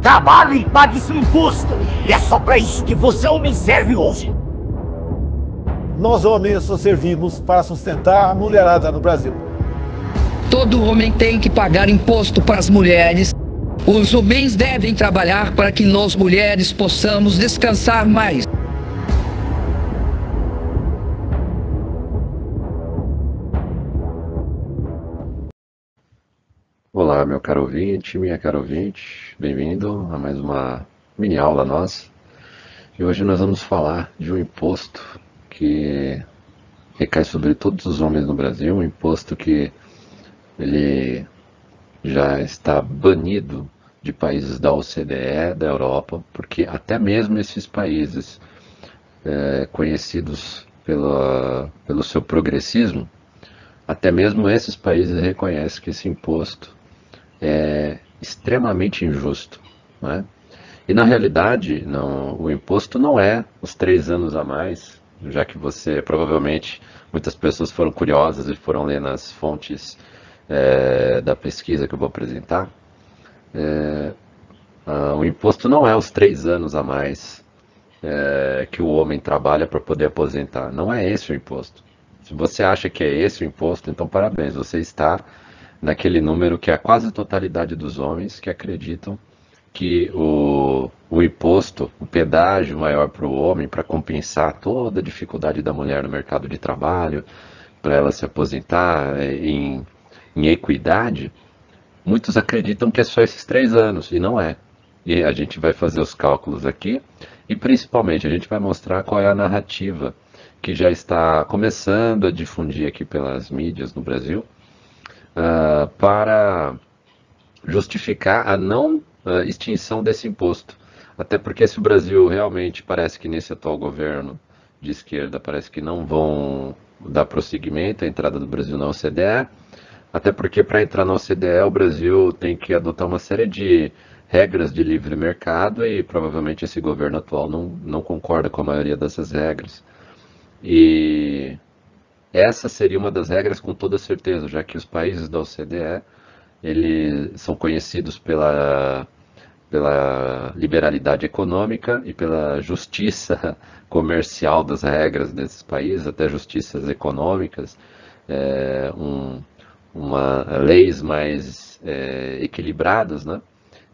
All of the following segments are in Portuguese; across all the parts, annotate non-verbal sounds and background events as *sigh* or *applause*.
Trabalhe e pague seu imposto. E é só para isso que você homem serve hoje. Nós homens só servimos para sustentar a mulherada no Brasil. Todo homem tem que pagar imposto para as mulheres. Os homens devem trabalhar para que nós mulheres possamos descansar mais. Olá, meu caro ouvinte, minha cara ouvinte, bem-vindo a mais uma mini aula nossa. E hoje nós vamos falar de um imposto que recai sobre todos os homens no Brasil, um imposto que ele já está banido de países da OCDE, da Europa, porque até mesmo esses países é, conhecidos pela, pelo seu progressismo, até mesmo esses países reconhecem que esse imposto é extremamente injusto. Né? E na realidade, não, o imposto não é os três anos a mais, já que você provavelmente muitas pessoas foram curiosas e foram ler nas fontes é, da pesquisa que eu vou apresentar. É, o imposto não é os três anos a mais é, que o homem trabalha para poder aposentar. Não é esse o imposto. Se você acha que é esse o imposto, então parabéns, você está naquele número que é a quase totalidade dos homens que acreditam que o, o imposto, o pedágio maior para o homem, para compensar toda a dificuldade da mulher no mercado de trabalho, para ela se aposentar é, em, em equidade, muitos acreditam que é só esses três anos, e não é. E a gente vai fazer os cálculos aqui, e principalmente a gente vai mostrar qual é a narrativa que já está começando a difundir aqui pelas mídias no Brasil, uh, para justificar a não uh, extinção desse imposto. Até porque se o Brasil realmente parece que nesse atual governo de esquerda parece que não vão dar prosseguimento à entrada do Brasil na OCDE, até porque para entrar na OCDE o Brasil tem que adotar uma série de regras de livre mercado e provavelmente esse governo atual não, não concorda com a maioria dessas regras. E essa seria uma das regras com toda certeza, já que os países da OCDE eles são conhecidos pela, pela liberalidade econômica e pela justiça *laughs* comercial das regras desses países, até justiças econômicas, é, um, uma, leis mais é, equilibradas, né?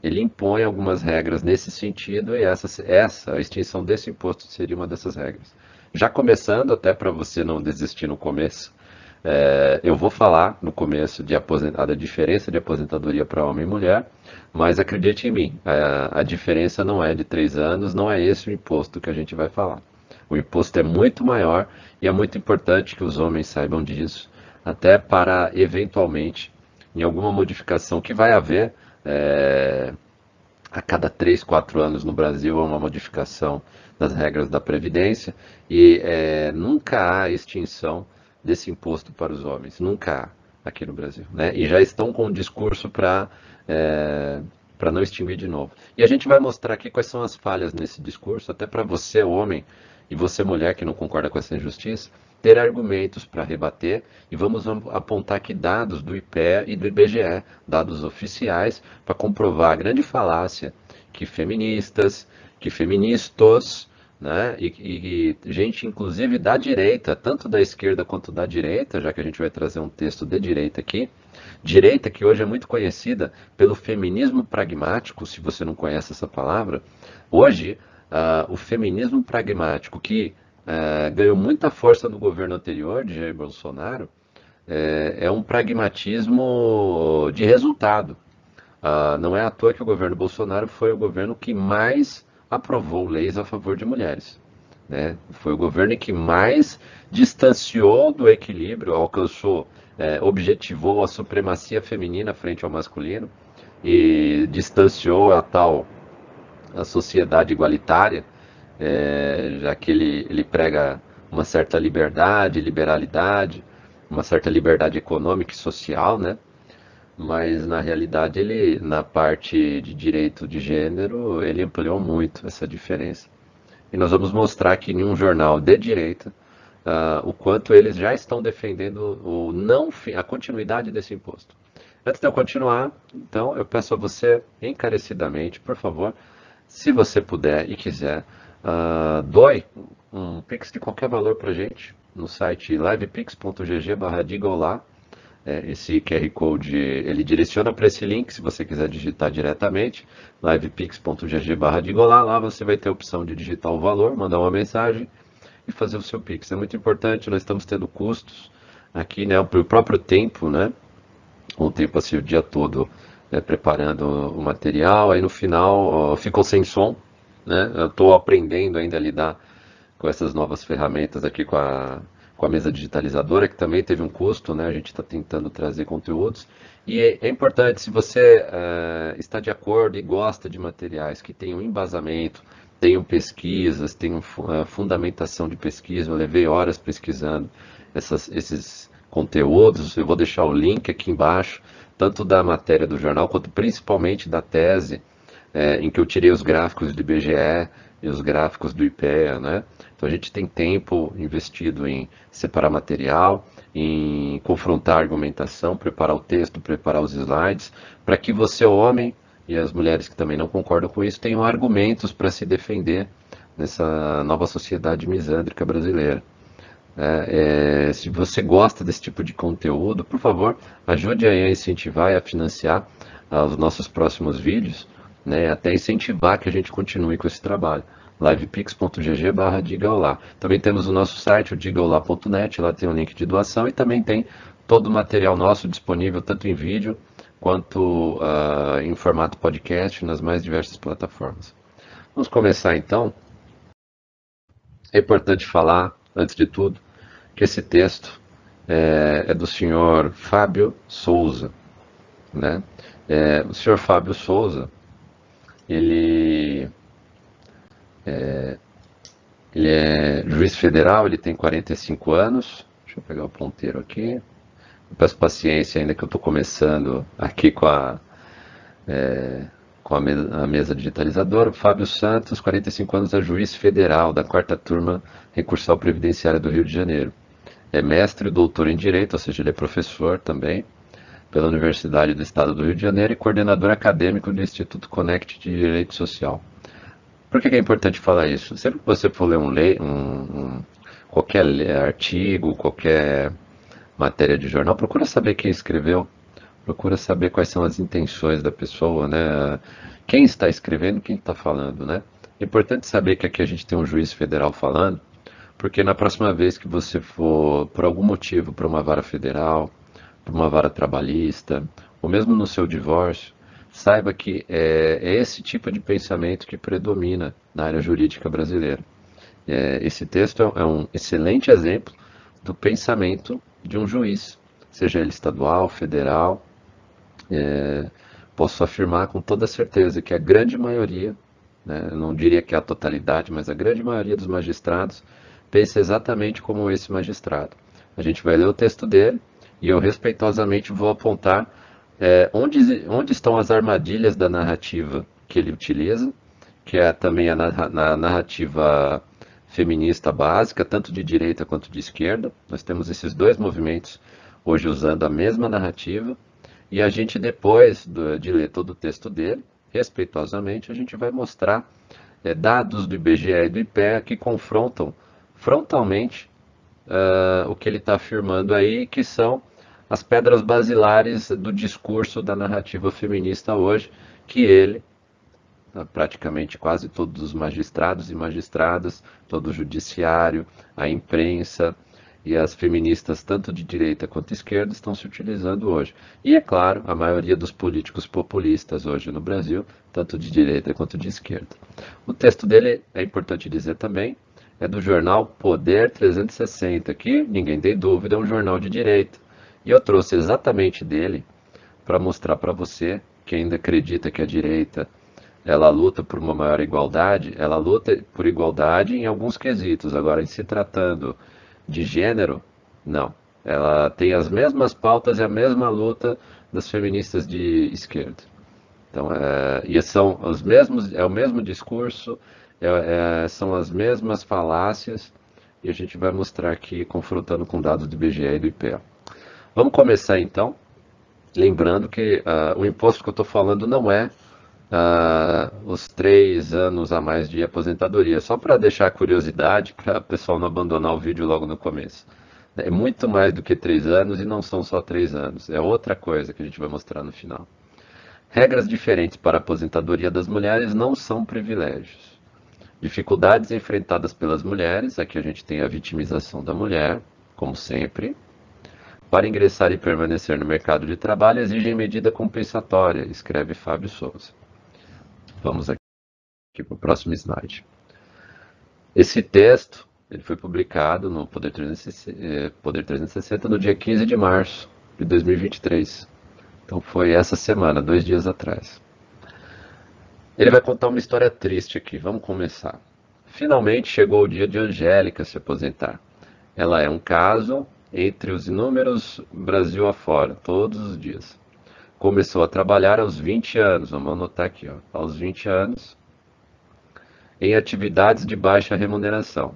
ele impõe algumas regras nesse sentido e essa, essa, a extinção desse imposto seria uma dessas regras. Já começando, até para você não desistir no começo, é, eu vou falar no começo de da diferença de aposentadoria para homem e mulher, mas acredite em mim, a, a diferença não é de três anos, não é esse o imposto que a gente vai falar. O imposto é muito maior e é muito importante que os homens saibam disso, até para eventualmente, em alguma modificação que vai haver, é, a cada 3, 4 anos no Brasil uma modificação das regras da Previdência e é, nunca há extinção desse imposto para os homens, nunca há aqui no Brasil. Né? E já estão com um discurso para é, não extinguir de novo. E a gente vai mostrar aqui quais são as falhas nesse discurso, até para você, homem, e você, mulher, que não concorda com essa injustiça, ter argumentos para rebater e vamos apontar aqui dados do IPE e do IBGE, dados oficiais, para comprovar a grande falácia que feministas, que feministas, né, e, e, gente inclusive da direita, tanto da esquerda quanto da direita, já que a gente vai trazer um texto de direita aqui, direita que hoje é muito conhecida pelo feminismo pragmático, se você não conhece essa palavra, hoje uh, o feminismo pragmático que é, ganhou muita força no governo anterior de Jair Bolsonaro, é, é um pragmatismo de resultado. Ah, não é à toa que o governo Bolsonaro foi o governo que mais aprovou leis a favor de mulheres. Né? Foi o governo que mais distanciou do equilíbrio, alcançou, é, objetivou a supremacia feminina frente ao masculino e distanciou a tal a sociedade igualitária é, já que ele, ele prega uma certa liberdade, liberalidade, uma certa liberdade econômica e social, né? Mas na realidade ele, na parte de direito de gênero, ele ampliou muito essa diferença. E nós vamos mostrar aqui em um jornal de direita uh, o quanto eles já estão defendendo o não a continuidade desse imposto. Antes de eu continuar, então, eu peço a você encarecidamente, por favor, se você puder e quiser, uh, doe um Pix de qualquer valor para gente no site livepix.gg barra lá. É, esse QR Code ele direciona para esse link, se você quiser digitar diretamente, livepix.gg barra lá, você vai ter a opção de digitar o valor, mandar uma mensagem e fazer o seu Pix. É muito importante, nós estamos tendo custos aqui, né, o próprio tempo, né, um tempo assim o dia todo né, preparando o material, aí no final ó, ficou sem som, né, eu estou aprendendo ainda a lidar com essas novas ferramentas aqui com a com a mesa digitalizadora, que também teve um custo, né? A gente está tentando trazer conteúdos. E é, é importante, se você uh, está de acordo e gosta de materiais que tenham embasamento, tenham pesquisas, tenham uh, fundamentação de pesquisa, eu levei horas pesquisando essas, esses conteúdos, eu vou deixar o link aqui embaixo, tanto da matéria do jornal, quanto principalmente da tese, é, em que eu tirei os gráficos do IBGE e os gráficos do IPEA, né? Então a gente tem tempo investido em separar material, em confrontar a argumentação, preparar o texto, preparar os slides, para que você, homem, e as mulheres que também não concordam com isso, tenham argumentos para se defender nessa nova sociedade misândrica brasileira. É, é, se você gosta desse tipo de conteúdo, por favor, ajude a incentivar e a financiar ah, os nossos próximos vídeos, né, até incentivar que a gente continue com esse trabalho livepix.gg barra digaolá. Também temos o nosso site, o digaolá.net, lá tem um link de doação e também tem todo o material nosso disponível, tanto em vídeo quanto uh, em formato podcast nas mais diversas plataformas. Vamos começar então. É importante falar, antes de tudo, que esse texto é, é do senhor Fábio Souza. Né? É, o senhor Fábio Souza, ele é, ele é juiz federal, ele tem 45 anos. Deixa eu pegar o ponteiro aqui. Eu peço paciência ainda que eu estou começando aqui com a, é, com a mesa, a mesa, digitalizadora. Fábio Santos, 45 anos, é juiz federal da quarta turma recursal previdenciária do Rio de Janeiro. É mestre e doutor em Direito, ou seja, ele é professor também pela Universidade do Estado do Rio de Janeiro e coordenador acadêmico do Instituto Connect de Direito Social. Por que é importante falar isso? Sempre que você for ler um, um, um qualquer artigo, qualquer matéria de jornal, procura saber quem escreveu, procura saber quais são as intenções da pessoa, né? Quem está escrevendo, quem está falando, né? É importante saber que aqui a gente tem um juiz federal falando, porque na próxima vez que você for, por algum motivo, para uma vara federal, uma vara trabalhista, ou mesmo no seu divórcio, saiba que é, é, esse tipo de pensamento que predomina na área jurídica brasileira. É, esse texto é, um excelente exemplo do pensamento de um juiz, seja ele estadual, federal. É, posso afirmar com toda certeza que a grande maioria, né, não diria que a totalidade, mas a grande maioria dos magistrados pensa exatamente como esse magistrado. A gente vai ler o texto dele e eu respeitosamente vou apontar é, onde, onde estão as armadilhas da narrativa que ele utiliza, que é também a, na, narrativa feminista básica, tanto de direita quanto de esquerda. Nós temos esses dois movimentos hoje usando a mesma narrativa, e a gente, depois do, de ler todo o texto dele, respeitosamente, a gente vai mostrar é, dados do IBGE e do IPEA que confrontam frontalmente uh, o que ele está afirmando aí, que são as pedras basilares do discurso da narrativa feminista hoje, que ele, praticamente quase todos os magistrados e magistradas, todo o judiciário, a imprensa e as feministas, tanto de direita quanto esquerda, estão se utilizando hoje. E, é claro, a maioria dos políticos populistas hoje no Brasil, tanto de direita quanto de esquerda. O texto dele, é importante dizer também, é do jornal Poder 360, que, ninguém tem dúvida, é um jornal de direita. E eu trouxe exatamente dele para mostrar para você que ainda acredita que a direita ela luta por uma maior igualdade, ela luta por igualdade em alguns quesitos. Agora, em se tratando de gênero, não. Ela tem as mesmas pautas e a mesma luta das feministas de esquerda. Então, é, e são os mesmos, é o mesmo discurso, é, é, são as mesmas falácias, e a gente vai mostrar aqui confrontando com dados do IBGE e do IPEA. Vamos começar então. lembrando que uh, o imposto que eu estou falando não é uh, os três anos a mais de aposentadoria, só para deixar curiosidade, para o pessoal não abandonar o vídeo logo no começo. É muito mais do que três anos e não são só três anos, é outra coisa que a gente vai mostrar no final. Regras diferentes para a aposentadoria das mulheres não são privilégios. Dificuldades enfrentadas pelas mulheres, aqui a gente tem a vitimização da mulher, como sempre, para ingressar e permanecer no mercado de trabalho exigem medida compensatória, escreve Fábio Souza. Vamos aqui, para o próximo slide. Esse texto ele foi publicado no Poder 360, eh, Poder 360 no dia 15 de março de 2023. Então foi essa semana, dois dias atrás. Ele vai contar uma história triste aqui. Vamos começar. Finalmente chegou o dia de Angélica se aposentar. Ela é um caso entre os inúmeros Brasil afora, todos os dias. Começou a trabalhar aos 20 anos, vamos anotar aqui, ó, aos 20 anos, em atividades de baixa remuneração.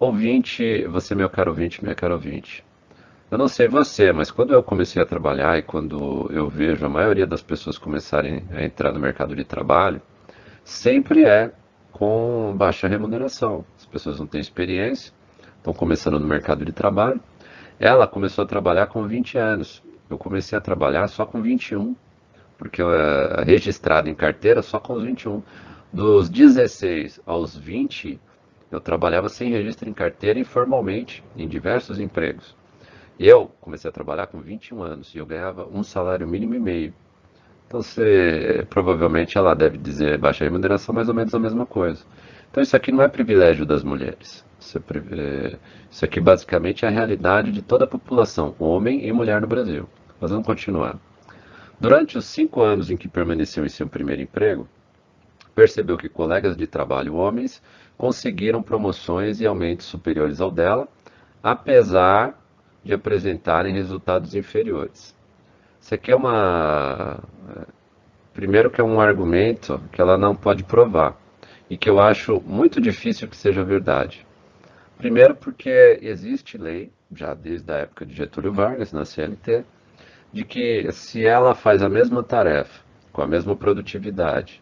Ouvinte, você meu caro ouvinte, minha caro ouvinte, eu não sei você, mas quando eu comecei a trabalhar e quando eu vejo a maioria das pessoas começarem a entrar no mercado de trabalho, sempre é com baixa remuneração. As pessoas não têm experiência, estão começando no mercado de trabalho. Ela começou a trabalhar com 20 anos. Eu comecei a trabalhar só com 21, porque eu é registrado em carteira só com os 21. Dos 16 aos 20, eu trabalhava sem registro em carteira informalmente, em diversos empregos. Eu comecei a trabalhar com 21 anos e eu ganhava um salário mínimo e meio. Então, você, provavelmente ela deve dizer baixa remuneração, mais ou menos a mesma coisa. Então, isso aqui não é privilégio das mulheres. Isso, é, isso aqui basicamente é a realidade de toda a população, homem e mulher no Brasil. Mas vamos continuar. Durante os cinco anos em que permaneceu em seu primeiro emprego, percebeu que colegas de trabalho homens conseguiram promoções e aumentos superiores ao dela, apesar de apresentarem resultados inferiores. Isso aqui é uma. Primeiro, que é um argumento que ela não pode provar e que eu acho muito difícil que seja verdade. Primeiro, porque existe lei, já desde a época de Getúlio Vargas, na CLT, de que se ela faz a mesma tarefa, com a mesma produtividade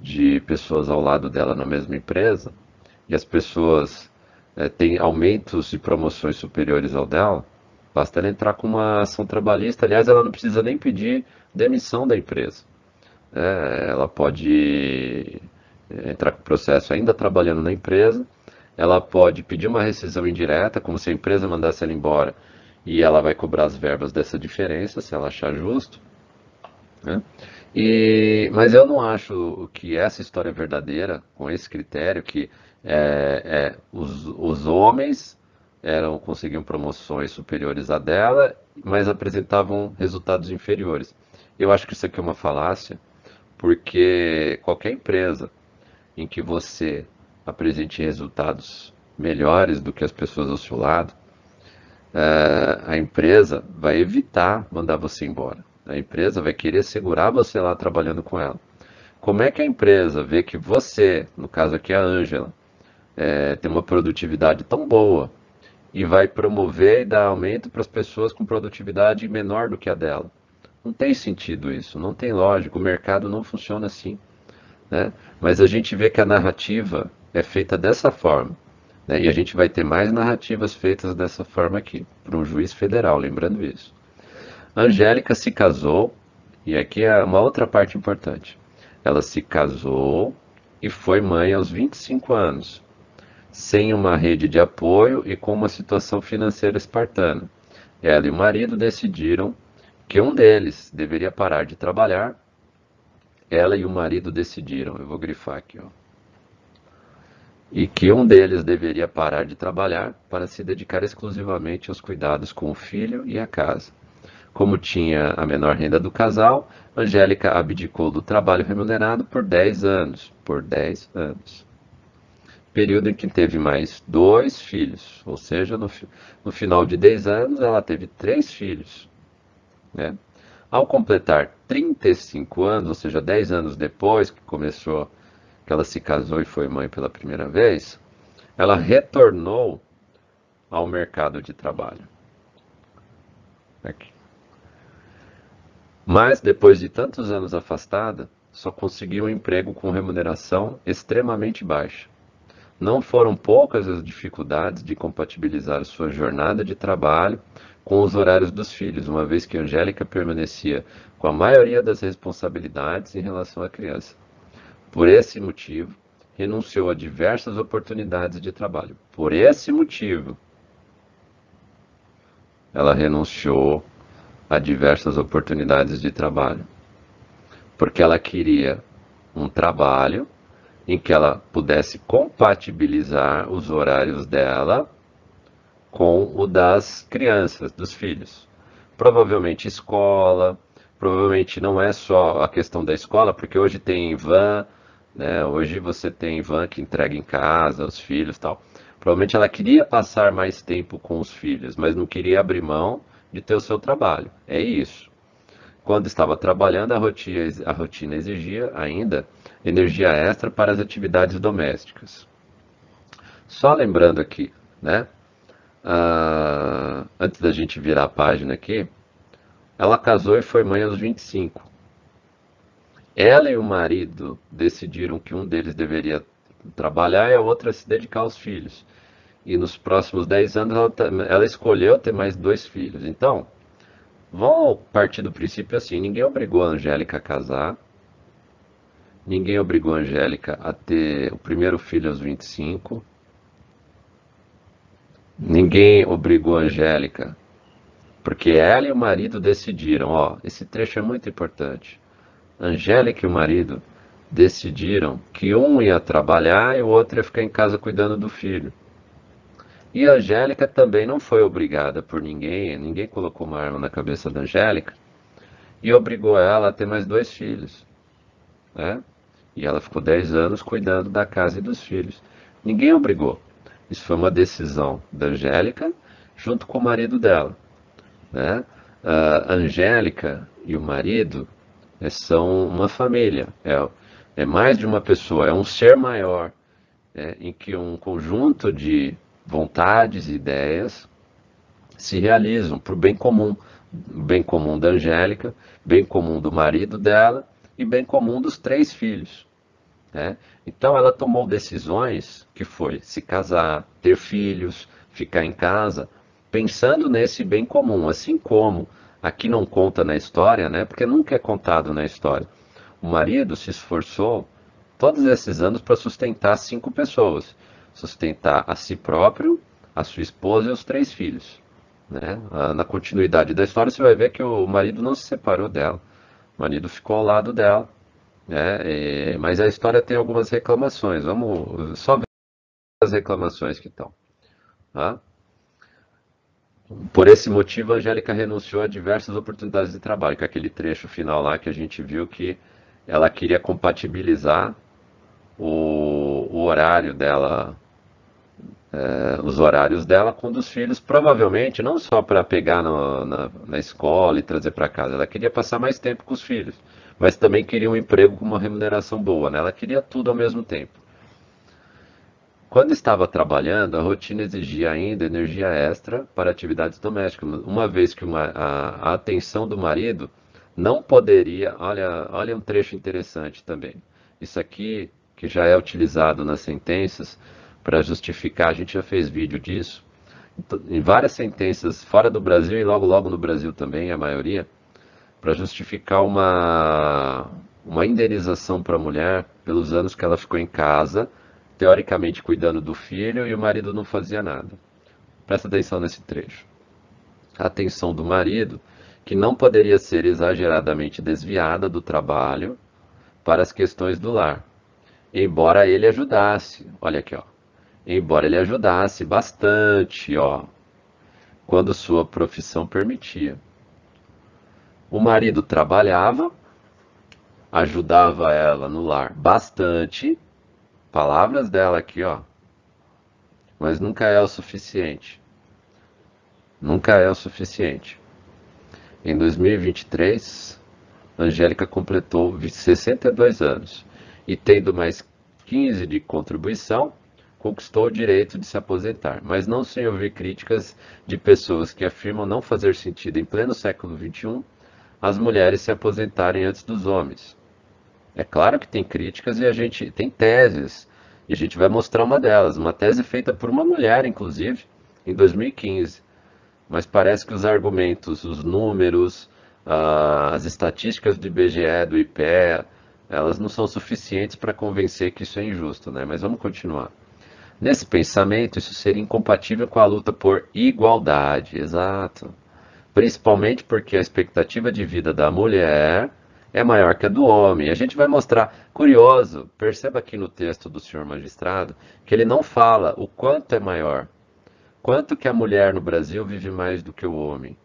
de pessoas ao lado dela na mesma empresa, e as pessoas é, têm aumentos e promoções superiores ao dela, basta ela entrar com uma ação trabalhista. Aliás, ela não precisa nem pedir demissão da empresa. É, ela pode é, entrar com o processo ainda trabalhando na empresa ela pode pedir uma rescisão indireta, como se a empresa mandasse ela embora e ela vai cobrar as verbas dessa diferença, se ela achar justo. Né? E, mas eu não acho que essa história é verdadeira, com esse critério, que é, é, os, os homens eram conseguiam promoções superiores à dela, mas apresentavam resultados inferiores. Eu acho que isso aqui é uma falácia, porque qualquer empresa em que você apresente resultados melhores do que as pessoas ao seu lado, é, a empresa vai evitar mandar você embora. A empresa vai querer segurar você lá trabalhando com ela. Como é que a empresa vê que você, no caso aqui a Ângela, é, tem uma produtividade tão boa e vai promover e dar aumento para as pessoas com produtividade menor do que a dela? Não tem sentido isso, não tem lógica, o mercado não funciona assim. Né? Mas a gente vê que a narrativa é feita dessa forma. Né? E a gente vai ter mais narrativas feitas dessa forma aqui, para um juiz federal, lembrando isso. Angélica se casou, e aqui é uma outra parte importante. Ela se casou e foi mãe aos 25 anos, sem uma rede de apoio e com uma situação financeira espartana. Ela e o marido decidiram que um deles deveria parar de trabalhar. Ela e o marido decidiram, eu vou grifar aqui, ó e que um deles deveria parar de trabalhar para se dedicar exclusivamente aos cuidados com o filho e a casa. Como tinha a menor renda do casal, Angélica abdicou do trabalho remunerado por 10 anos. Por 10 anos. Período em que teve mais dois filhos, ou seja, no, no final de 10 anos ela teve três filhos. Né? Ao completar 35 anos, ou seja, 10 anos depois que começou que ela se casou e foi mãe pela primeira vez, ela retornou ao mercado de trabalho. Aqui. Mas depois de tantos anos afastada, só conseguiu um emprego com remuneração extremamente baixa. Não foram poucas as dificuldades de compatibilizar sua jornada de trabalho com os horários dos filhos, uma vez que Angélica permanecia com a maioria das responsabilidades em relação à criança. Por esse motivo, renunciou a diversas oportunidades de trabalho. Por esse motivo, ela renunciou a diversas oportunidades de trabalho. Porque ela queria um trabalho em que ela pudesse compatibilizar os horários dela com o das crianças, dos filhos. Provavelmente escola, provavelmente não é só a questão da escola, porque hoje tem van, né? Hoje você tem van que entrega em casa os filhos, tal. Provavelmente ela queria passar mais tempo com os filhos, mas não queria abrir mão de ter o seu trabalho. É isso. Quando estava trabalhando, a rotina, a rotina exigia ainda energia extra para as atividades domésticas. Só lembrando aqui, né? Ah, antes da gente virar a página aqui, ela casou e foi mãe aos 25. Ela e o marido decidiram que um deles deveria trabalhar e a outra se dedicar aos filhos. E nos próximos 10 anos ela, ela escolheu ter mais dois filhos. Então, vamos partir do princípio assim: ninguém obrigou a Angélica a casar, ninguém obrigou a Angélica a ter o primeiro filho aos 25, ninguém obrigou a Angélica, porque ela e o marido decidiram: ó, esse trecho é muito importante. Angélica e o marido decidiram que um ia trabalhar e o outro ia ficar em casa cuidando do filho. E a Angélica também não foi obrigada por ninguém, ninguém colocou uma arma na cabeça da Angélica e obrigou ela a ter mais dois filhos. Né? E ela ficou 10 anos cuidando da casa e dos filhos. Ninguém obrigou. Isso foi uma decisão da Angélica junto com o marido dela. Né? A Angélica e o marido é, são uma família, é, é mais de uma pessoa, é um ser maior, é, em que um conjunto de vontades e ideias se realizam para o bem comum, bem comum da Angélica, bem comum do marido dela e bem comum dos três filhos. Né? Então ela tomou decisões que foi se casar, ter filhos, ficar em casa, pensando nesse bem comum, assim como aqui não conta na história, né? Porque nunca é contado na história. O marido se esforçou todos esses anos para sustentar cinco pessoas, sustentar a si próprio, a sua esposa e os três filhos. Né? Na continuidade da história, você vai ver que o marido não se separou dela. O marido ficou ao lado dela. Né? E, mas a história tem algumas reclamações. Vamos só ver as reclamações que estão. Tá? Por esse motivo, a Angélica renunciou a diversas oportunidades de trabalho, com aquele trecho final lá que a gente viu que ela queria compatibilizar o, o horário dela, é, os horários dela com dos filhos, provavelmente não só para pegar no, na, na escola e trazer para casa, ela queria passar mais tempo com os filhos, mas também queria um emprego com uma remuneração boa, né? ela queria tudo ao mesmo tempo. Quando estava trabalhando, a rotina exigia ainda energia extra para atividades domésticas, uma vez que uma, a, a, atenção do marido não poderia. Olha, olha um trecho interessante também. Isso aqui, que já é utilizado nas sentenças para justificar, a gente já fez vídeo disso, então, em várias sentenças fora do Brasil e logo logo no Brasil também, a maioria, para justificar uma, uma indenização para a mulher pelos anos que ela ficou em casa teoricamente cuidando do filho, e o marido não fazia nada. Presta atenção nesse trecho. A atenção do marido, que não poderia ser exageradamente desviada do trabalho para as questões do lar, embora ele ajudasse. Olha aqui, ó. Embora ele ajudasse bastante, ó, quando sua profissão permitia. O marido trabalhava, ajudava ela no lar bastante, palavras dela aqui, ó. Mas nunca é o suficiente. Nunca é o suficiente. Em 2023, Angélica completou 62 anos e, tendo mais 15 de contribuição, conquistou o direito de se aposentar, mas não sem ouvir críticas de pessoas que afirmam não fazer sentido em pleno século XXI as mulheres se aposentarem antes dos homens. É claro que tem críticas e a gente tem teses, e a gente vai mostrar uma delas, uma tese feita por uma mulher, inclusive, em 2015. Mas parece que os argumentos, os números, as estatísticas do IBGE, do IPEA, elas não são suficientes para convencer que isso é injusto, né? Mas vamos continuar. Nesse pensamento, isso seria incompatível com a luta por igualdade, exato. Principalmente porque a expectativa de vida da mulher é maior que a do homem. A gente vai mostrar. Curioso, perceba aqui no texto do senhor magistrado que ele não fala o quanto é maior. Quanto que a mulher no Brasil vive mais do que o homem?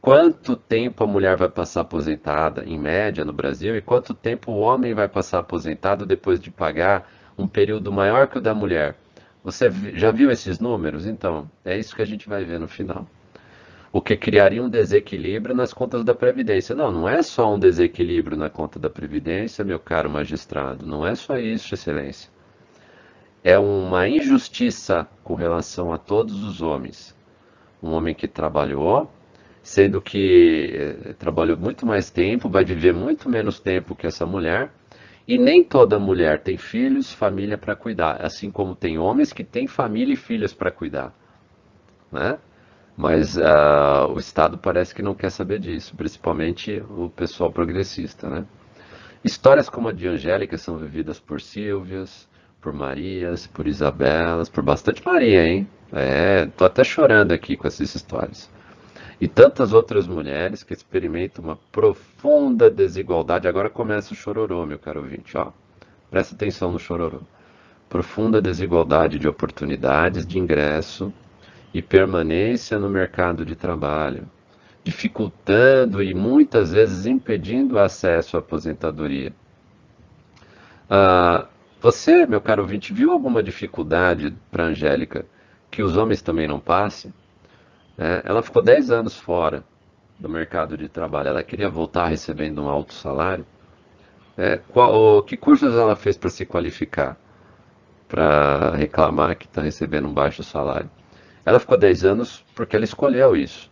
Quanto tempo a mulher vai passar aposentada, em média, no Brasil, e quanto tempo o homem vai passar aposentado depois de pagar um período maior que o da mulher? Você já viu esses números? Então, é isso que a gente vai ver no final. O que criaria um desequilíbrio nas contas da Previdência. Não, não é só um desequilíbrio na conta da Previdência, meu caro magistrado. Não é só isso, Excelência é uma injustiça com relação a todos os homens. Um homem que trabalhou, sendo que eh, trabalhou muito mais tempo, vai viver muito menos tempo que essa mulher, e nem toda mulher tem filhos, família para cuidar, assim como tem homens que têm família e filhos para cuidar. Né? Mas uh, o Estado parece que não quer saber disso, principalmente o pessoal progressista. Né? Histórias como a de Angélica são vividas por Silvias, por Marias, por Isabelas, por bastante Maria, hein? É, tô até chorando aqui com essas histórias. E tantas outras mulheres que experimentam uma profunda desigualdade. Agora começa o chororô, meu caro ouvinte, ó. Presta atenção no chororô. Profunda desigualdade de oportunidades de ingresso e permanência no mercado de trabalho, dificultando e muitas vezes impedindo o acesso à aposentadoria. Ah, você, meu caro ouvinte, viu alguma dificuldade para Angélica que os homens também não passem? É, ela ficou 10 anos fora do mercado de trabalho. Ela queria voltar recebendo um alto salário. É, qual, que cursos ela fez para se qualificar? Para reclamar que está recebendo um baixo salário? Ela ficou 10 anos porque ela escolheu isso.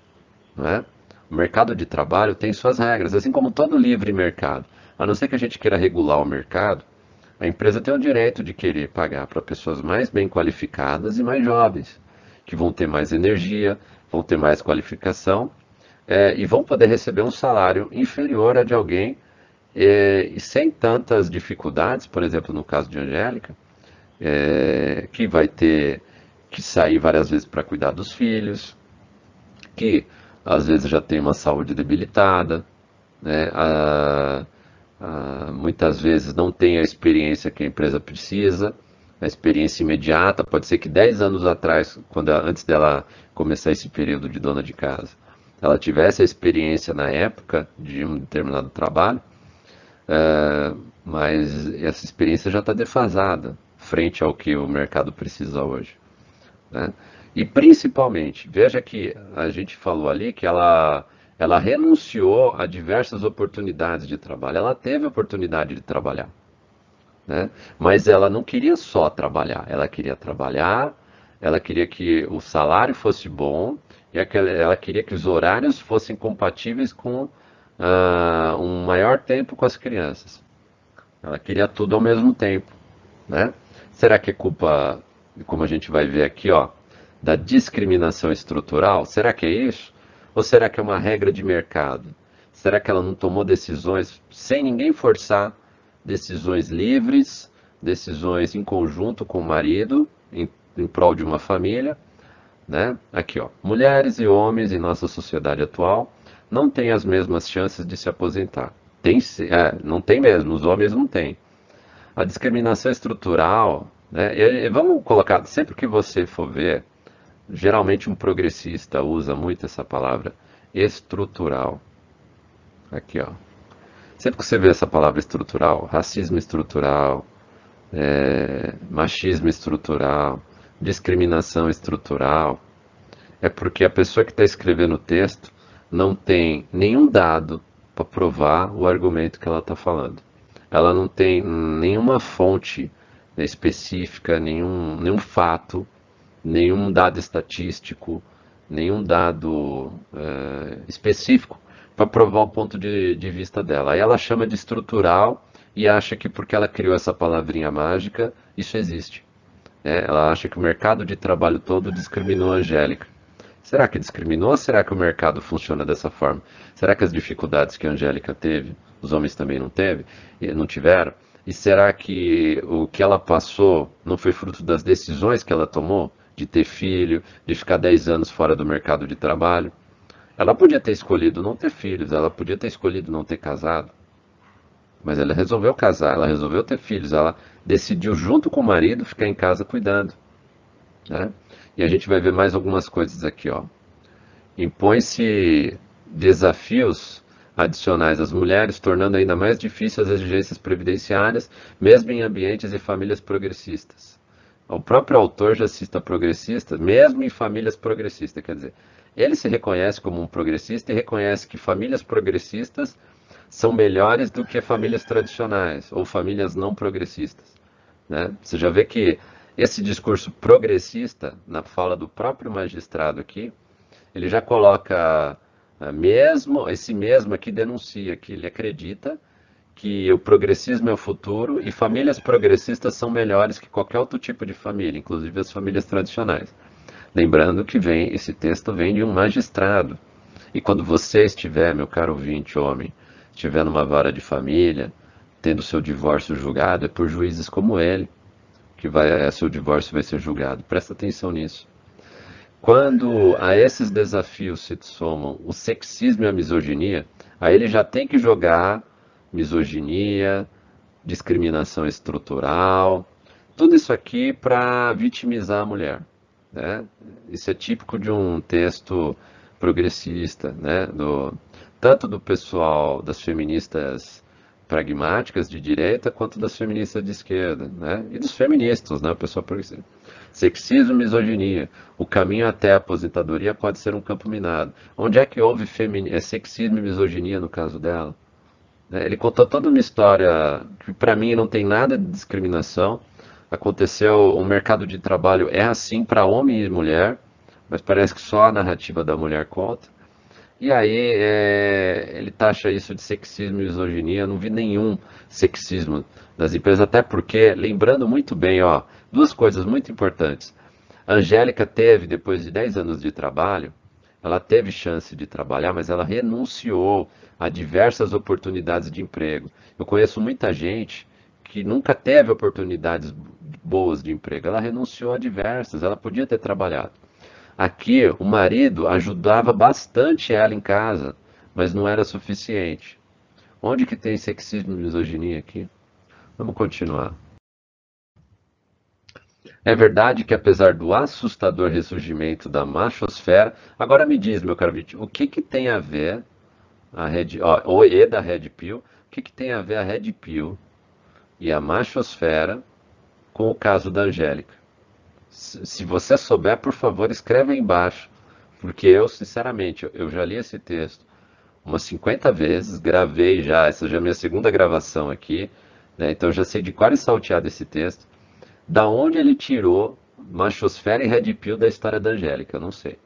Não é? O mercado de trabalho tem suas regras, assim como todo livre mercado. A não ser que a gente queira regular o mercado, a empresa tem o direito de querer pagar para pessoas mais bem qualificadas e mais jovens, que vão ter mais energia, vão ter mais qualificação é, e vão poder receber um salário inferior a de alguém é, e sem tantas dificuldades, por exemplo, no caso de Angélica, é, que vai ter que sair várias vezes para cuidar dos filhos, que às vezes já tem uma saúde debilitada, né? A, ah, muitas vezes não tem a experiência que a empresa precisa, a experiência imediata. Pode ser que 10 anos atrás, quando antes dela começar esse período de dona de casa, ela tivesse a experiência na época de um determinado trabalho, uh, mas essa experiência já está defasada frente ao que o mercado precisa hoje. Né? E principalmente, veja que a gente falou ali que ela ela renunciou a diversas oportunidades de trabalho. Ela teve oportunidade de trabalhar. Né? Mas ela não queria só trabalhar. Ela queria trabalhar, ela queria que o salário fosse bom, e ela queria que os horários fossem compatíveis com uh, um maior tempo com as crianças. Ela queria tudo ao mesmo tempo. Né? Será que é culpa, como a gente vai ver aqui, ó, da discriminação estrutural? Será que é isso? Ou será que é uma regra de mercado? Será que ela não tomou decisões sem ninguém forçar? Decisões livres, decisões em conjunto com o marido, em, em prol de uma família? Né? Aqui, ó. Mulheres e homens em nossa sociedade atual não têm as mesmas chances de se aposentar. Tem, é, não tem mesmo, os homens não têm. A discriminação estrutural, né? E, e vamos colocar, sempre que você for ver Geralmente um progressista usa muito essa palavra estrutural. Aqui, ó. Sempre que você vê essa palavra estrutural, racismo estrutural, é, machismo estrutural, discriminação estrutural, é porque a pessoa que está escrevendo o texto não tem nenhum dado para provar o argumento que ela está falando. Ela não tem nenhuma fonte específica, nenhum, nenhum fato nenhum dado estatístico, nenhum dado é, específico para provar o ponto de, de vista dela. Aí ela chama de estrutural e acha que porque ela criou essa palavrinha mágica, isso existe. É, ela acha que o mercado de trabalho todo discriminou a Angélica. Será que discriminou ou será que o mercado funciona dessa forma? Será que as dificuldades que a Angélica teve, os homens também não teve, não tiveram? E será que o que ela passou não foi fruto das decisões que ela tomou? De ter filho, de ficar 10 anos fora do mercado de trabalho? Ela podia ter escolhido não ter filhos, ela podia ter escolhido não ter casado. Mas ela resolveu casar, ela resolveu ter filhos, ela decidiu junto com o marido ficar em casa cuidando. Né? E a gente vai ver mais algumas coisas aqui. Impõe-se desafios adicionais às mulheres, tornando ainda mais difíceis as exigências previdenciárias, mesmo em ambientes e famílias progressistas. O próprio autor já cita progressista, mesmo em famílias progressistas, quer dizer, ele se reconhece como um progressista e reconhece que famílias progressistas são melhores do que famílias tradicionais ou famílias não progressistas. Né? Você já vê que esse discurso progressista, na fala do próprio magistrado aqui, ele já coloca mesmo, esse mesmo aqui denuncia que ele acredita que o progressismo é o futuro e famílias progressistas são melhores que qualquer outro tipo de família, inclusive as famílias tradicionais. Lembrando que vem esse texto vem de um magistrado. E quando você estiver, meu caro ouvinte, homem, estiver numa vara de família, tendo seu divórcio julgado, é por juízes como ele que vai, é, seu divórcio vai ser julgado. Presta atenção nisso. Quando a esses desafios se somam o sexismo e a misoginia, aí ele já tem que jogar misoginia, discriminação estrutural, tudo isso aqui para vitimizar a mulher. Né? Isso é típico de um texto progressista, né? do, tanto do pessoal das feministas pragmáticas de direita quanto das feministas de esquerda, né? E dos feministas, né? O pessoal progressista. Sexismo, misoginia. O caminho até a aposentadoria pode ser um campo minado. Onde é que houve femini... é sexismo e misoginia no caso dela? É, ele contou toda uma história que para mim não tem nada de discriminação. Aconteceu, o mercado de trabalho é assim para homem e mulher, mas parece que só a narrativa da mulher conta. E aí é, ele taxa isso de sexismo e misoginia. Não vi nenhum sexismo das empresas, até porque, lembrando muito bem, ó, duas coisas muito importantes. A Angélica teve, depois de 10 anos de trabalho, ela teve chance de trabalhar, mas ela renunciou a diversas oportunidades de emprego. Eu conheço muita gente que nunca teve oportunidades boas de emprego. Ela renunciou a diversas, ela podia ter trabalhado. Aqui, o marido ajudava bastante ela em casa, mas não era suficiente. Onde que tem sexismo e misoginia aqui? Vamos continuar. É verdade que apesar do assustador ressurgimento da machosfera, agora me diz, meu caro Vitor, o que, que tem a ver a Red, ó, o E da Red Pill, o que, que tem a ver a Red Pill e a machosfera com o caso da Angélica? Se você souber, por favor, escreva aí embaixo. Porque eu, sinceramente, eu já li esse texto umas 50 vezes, gravei já, essa já é a minha segunda gravação aqui, né? então eu já sei de qual é salteado esse texto. Da onde ele tirou Machosfera e Red Pill da história da Angélica, eu não sei.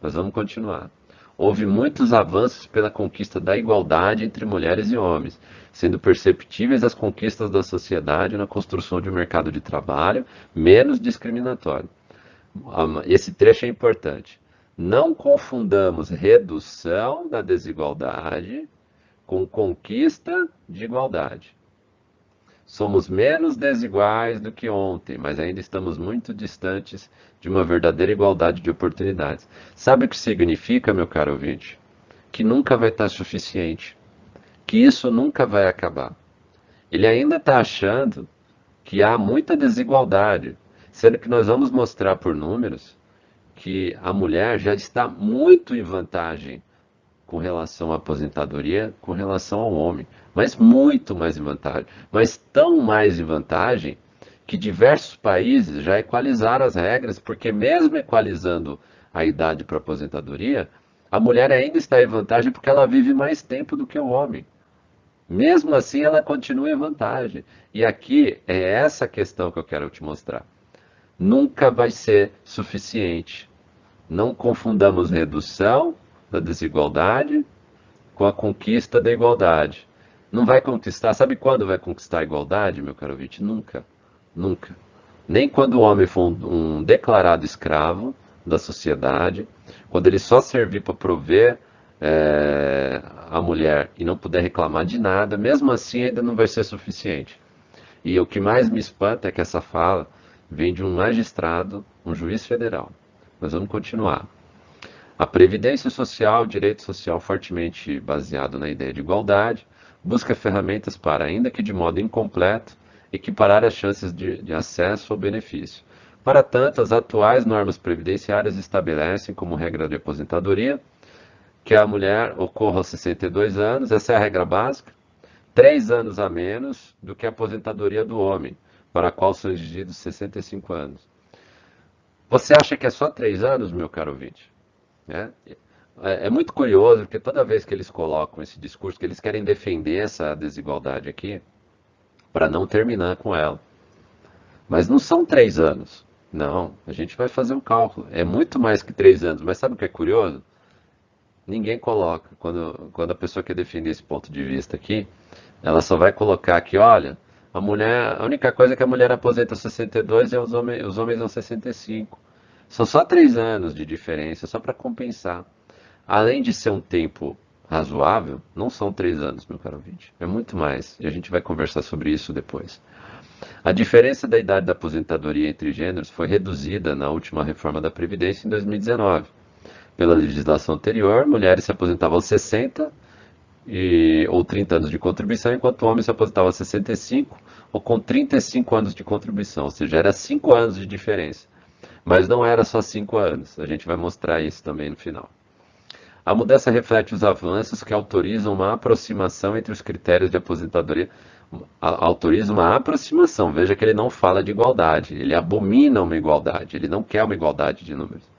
Mas vamos continuar. Houve muitos avanços pela conquista da igualdade entre mulheres e homens, sendo perceptíveis as conquistas da sociedade na construção de um mercado de trabalho menos discriminatório. Esse trecho é importante. Não confundamos redução da desigualdade com conquista de igualdade. Somos menos desiguais do que ontem, mas ainda estamos muito distantes de uma verdadeira igualdade de oportunidades. Sabe o que significa, meu caro ouvinte? Que nunca vai estar suficiente que isso nunca vai acabar. Ele ainda está achando que há muita desigualdade, sendo que nós vamos mostrar por números que a mulher já está muito em vantagem com relação à aposentadoria, com relação ao homem, mas muito mais em vantagem, mas tão mais em vantagem que diversos países já equalizaram as regras, porque mesmo equalizando a idade para aposentadoria, a mulher ainda está em vantagem porque ela vive mais tempo do que o homem. Mesmo assim, ela continua em vantagem. E aqui é essa questão que eu quero te mostrar. Nunca vai ser suficiente. Não confundamos redução da desigualdade com a conquista da igualdade. Não vai conquistar, sabe quando vai conquistar a igualdade, meu caro ouvinte? Nunca, nunca. Nem quando o homem for um declarado escravo da sociedade, quando ele só servir para prover é, a mulher e não puder reclamar de nada, mesmo assim ainda não vai ser suficiente. E o que mais me espanta é que essa fala vem de um magistrado, um juiz federal. Mas vamos continuar. A previdência social, o direito social fortemente baseado na ideia de igualdade, busca ferramentas para, ainda que de modo incompleto, equiparar as chances de, de acesso ao benefício. Para tanto, as atuais normas previdenciárias estabelecem como regra de aposentadoria que a mulher ocorra aos 62 anos, essa é a regra básica, três anos a menos do que a aposentadoria do homem, para a qual são exigidos 65 anos. Você acha que é só três anos, meu caro ouvinte? É, é, é muito curioso, porque toda vez que eles colocam esse discurso, que eles querem defender essa desigualdade aqui, para não terminar com ela. Mas não são três anos. Não, a gente vai fazer um cálculo. É muito mais que três anos. Mas sabe o que é curioso? Ninguém coloca. Quando, quando a pessoa quer defender esse ponto de vista aqui, ela só vai colocar que, olha, a mulher, a única coisa é que a mulher aposenta aos 62 e os homens, os homens aos 65. São só três anos de diferença, só para compensar. Além de ser um tempo razoável, não são três anos, meu caro ouvinte. É muito mais. E a gente vai conversar sobre isso depois. A diferença da idade da aposentadoria entre gêneros foi reduzida na última reforma da Previdência em 2019. Pela legislação anterior, mulheres se aposentavam aos 60 e, ou 30 anos de contribuição, enquanto homens se aposentavam aos 65 ou com 35 anos de contribuição, ou seja, era 5 anos de diferença. Mas não era só 5 anos, a gente vai mostrar isso também no final. A mudança reflete os avanços que autorizam uma aproximação entre os critérios de aposentadoria. Autoriza uma aproximação. Veja que ele não fala de igualdade, ele abomina uma igualdade, ele não quer uma igualdade de números.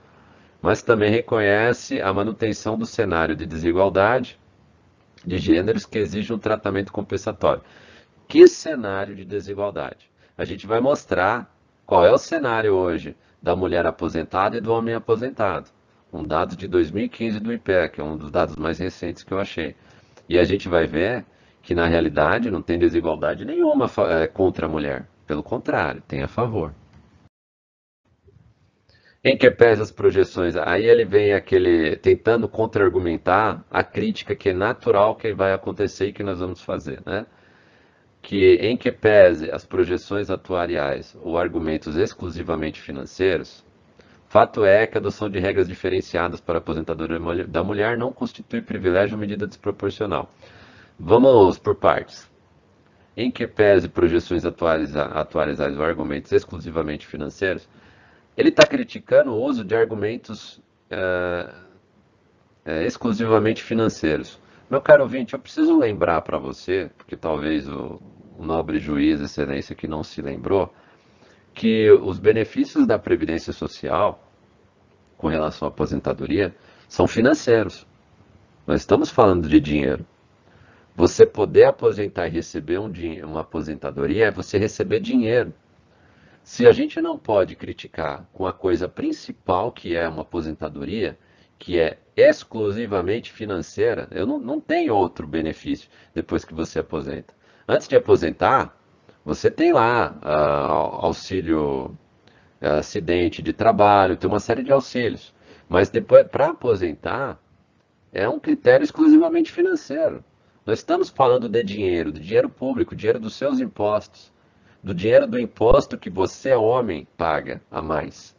Mas também reconhece a manutenção do cenário de desigualdade de gêneros que exige um tratamento compensatório. Que cenário de desigualdade? A gente vai mostrar qual é o cenário hoje da mulher aposentada e do homem aposentado um dado de 2015 do IPEC, é um dos dados mais recentes que eu achei. E a gente vai ver que, na realidade, não tem desigualdade nenhuma é, contra a mulher. Pelo contrário, tem a favor. Em que pese as projeções, aí ele vem aquele tentando contra-argumentar a crítica que é natural que vai acontecer e que nós vamos fazer, né? Que em que pese as projeções atuariais ou argumentos exclusivamente financeiros, Fato é que a adoção de regras diferenciadas para a aposentadoria da mulher não constitui privilégio ou medida desproporcional. Vamos por partes. Em que pese projeções atualizadas ou argumentos exclusivamente financeiros, ele está criticando o uso de argumentos é, é, exclusivamente financeiros. Meu caro ouvinte, eu preciso lembrar para você, porque talvez o, o nobre juiz, excelência, que não se lembrou, que os benefícios da Previdência Social com relação à aposentadoria são financeiros. Nós estamos falando de dinheiro. Você poder aposentar e receber um uma aposentadoria é você receber dinheiro. Se a gente não pode criticar com a coisa principal que é uma aposentadoria, que é exclusivamente financeira, eu não, não tenho outro benefício depois que você aposenta. Antes de aposentar, você tem lá uh, auxílio uh, acidente de trabalho, tem uma série de auxílios. Mas depois, para aposentar, é um critério exclusivamente financeiro. Nós estamos falando de dinheiro, de dinheiro público, dinheiro dos seus impostos, do dinheiro do imposto que você, homem, paga a mais.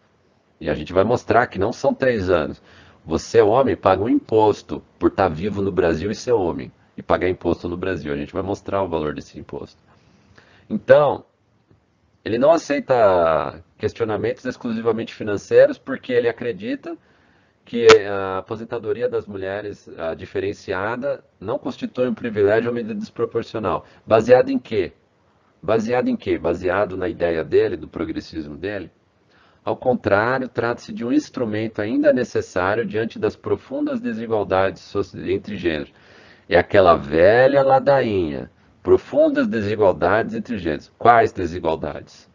E a gente vai mostrar que não são três anos. Você, homem, paga um imposto por estar vivo no Brasil e ser homem. E pagar imposto no Brasil. A gente vai mostrar o valor desse imposto. Então, ele não aceita questionamentos exclusivamente financeiros porque ele acredita que a aposentadoria das mulheres diferenciada não constitui um privilégio ou medida desproporcional. Baseado em quê? Baseado em quê? Baseado na ideia dele, do progressismo dele? Ao contrário, trata-se de um instrumento ainda necessário diante das profundas desigualdades entre gêneros. É aquela velha ladainha Profundas desigualdades entre gêneros. Quais desigualdades?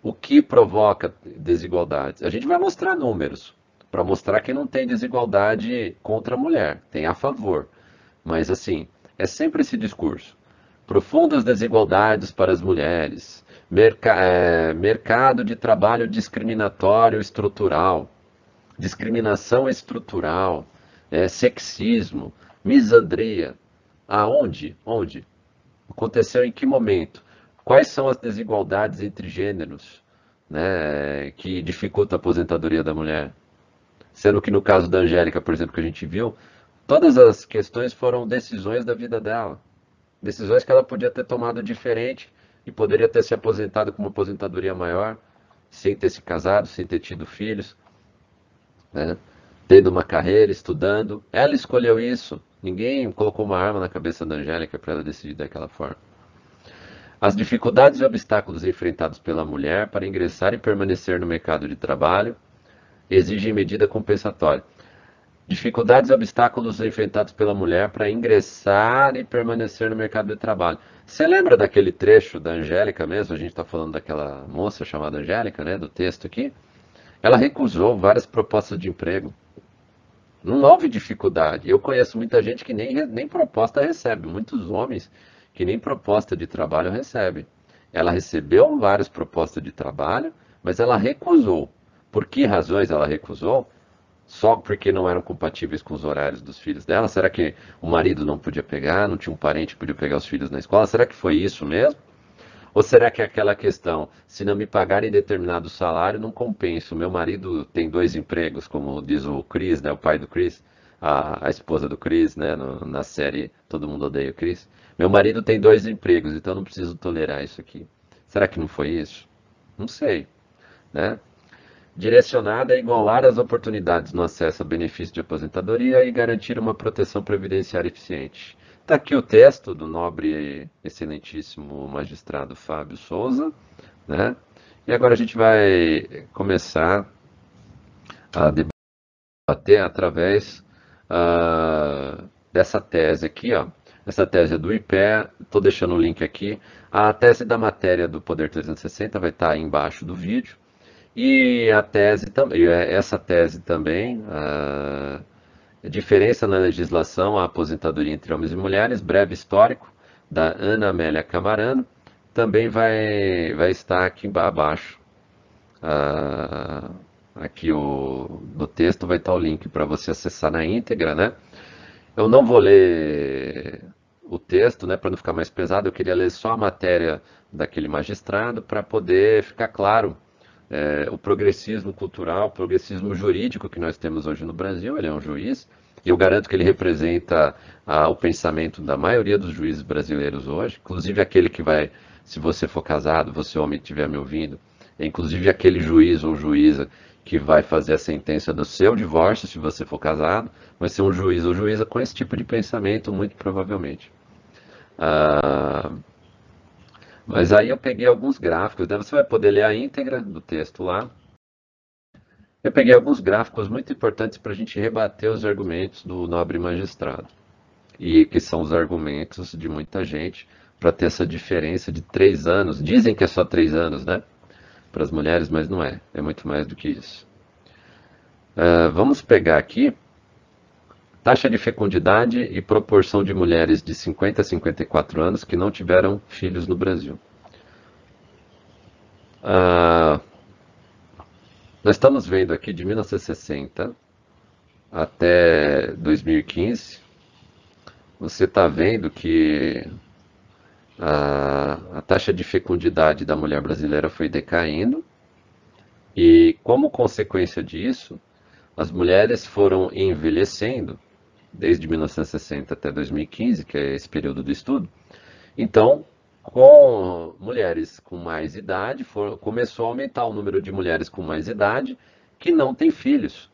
O que provoca desigualdades? A gente vai mostrar números para mostrar que não tem desigualdade contra a mulher, tem a favor. Mas assim, é sempre esse discurso. Profundas desigualdades para as mulheres, merca é, mercado de trabalho discriminatório estrutural, discriminação estrutural, é, sexismo, misandria. Aonde? Onde? Aconteceu em que momento? Quais são as desigualdades entre gêneros né, que dificultam a aposentadoria da mulher? Sendo que no caso da Angélica, por exemplo, que a gente viu, todas as questões foram decisões da vida dela. Decisões que ela podia ter tomado diferente e poderia ter se aposentado com uma aposentadoria maior, sem ter se casado, sem ter tido filhos, né? tendo uma carreira, estudando. Ela escolheu isso. Ninguém colocou uma arma na cabeça da Angélica para ela decidir daquela forma. As dificuldades e obstáculos enfrentados pela mulher para ingressar e permanecer no mercado de trabalho exigem medida compensatória. Dificuldades e obstáculos enfrentados pela mulher para ingressar e permanecer no mercado de trabalho. Você lembra daquele trecho da Angélica mesmo? A gente está falando daquela moça chamada Angélica, né? Do texto aqui. Ela recusou várias propostas de emprego. Não houve dificuldade. Eu conheço muita gente que nem, nem proposta recebe, muitos homens que nem proposta de trabalho recebem. Ela recebeu várias propostas de trabalho, mas ela recusou. Por que razões ela recusou? Só porque não eram compatíveis com os horários dos filhos dela? Será que o marido não podia pegar, não tinha um parente que podia pegar os filhos na escola? Será que foi isso mesmo? Ou será que é aquela questão, se não me pagarem determinado salário, não compensa? Meu marido tem dois empregos, como diz o Chris, né, o pai do Chris, a, a esposa do Chris, né, no, na série Todo Mundo Odeia o Chris. Meu marido tem dois empregos, então não preciso tolerar isso aqui. Será que não foi isso? Não sei. Né? Direcionada a igualar as oportunidades no acesso a benefício de aposentadoria e garantir uma proteção previdenciária eficiente. Está aqui o texto do nobre e excelentíssimo magistrado Fábio Souza, né? E agora a gente vai começar a debater através uh, dessa tese aqui, ó. Essa tese é do IPE, estou deixando o link aqui. A tese da matéria do Poder 360 vai estar aí embaixo do vídeo. E a tese também, essa tese também, uh, Diferença na legislação, a aposentadoria entre homens e mulheres, breve histórico, da Ana Amélia Camarano, também vai, vai estar aqui abaixo. Ah, aqui o, no texto vai estar o link para você acessar na íntegra, né? Eu não vou ler o texto, né, para não ficar mais pesado, eu queria ler só a matéria daquele magistrado para poder ficar claro é, o progressismo cultural, o progressismo jurídico que nós temos hoje no Brasil. Ele é um juiz, e eu garanto que ele representa o pensamento da maioria dos juízes brasileiros hoje, inclusive aquele que vai, se você for casado, você homem estiver me ouvindo, inclusive aquele juiz ou juíza que vai fazer a sentença do seu divórcio, se você for casado, vai ser um juiz ou juíza com esse tipo de pensamento, muito provavelmente. Ah, mas aí eu peguei alguns gráficos, né? você vai poder ler a íntegra do texto lá. Eu peguei alguns gráficos muito importantes para a gente rebater os argumentos do nobre magistrado. E que são os argumentos de muita gente para ter essa diferença de três anos. Dizem que é só três anos, né? Para as mulheres, mas não é. É muito mais do que isso. Uh, vamos pegar aqui taxa de fecundidade e proporção de mulheres de 50 a 54 anos que não tiveram filhos no Brasil. Uh, nós estamos vendo aqui de 1960 até 2015, você está vendo que a, a, taxa de fecundidade da mulher brasileira foi decaindo e, como consequência disso, as mulheres foram envelhecendo desde 1960 até 2015, que é esse período do estudo. Então, com mulheres com mais idade, for, começou a aumentar o número de mulheres com mais idade que não têm filhos.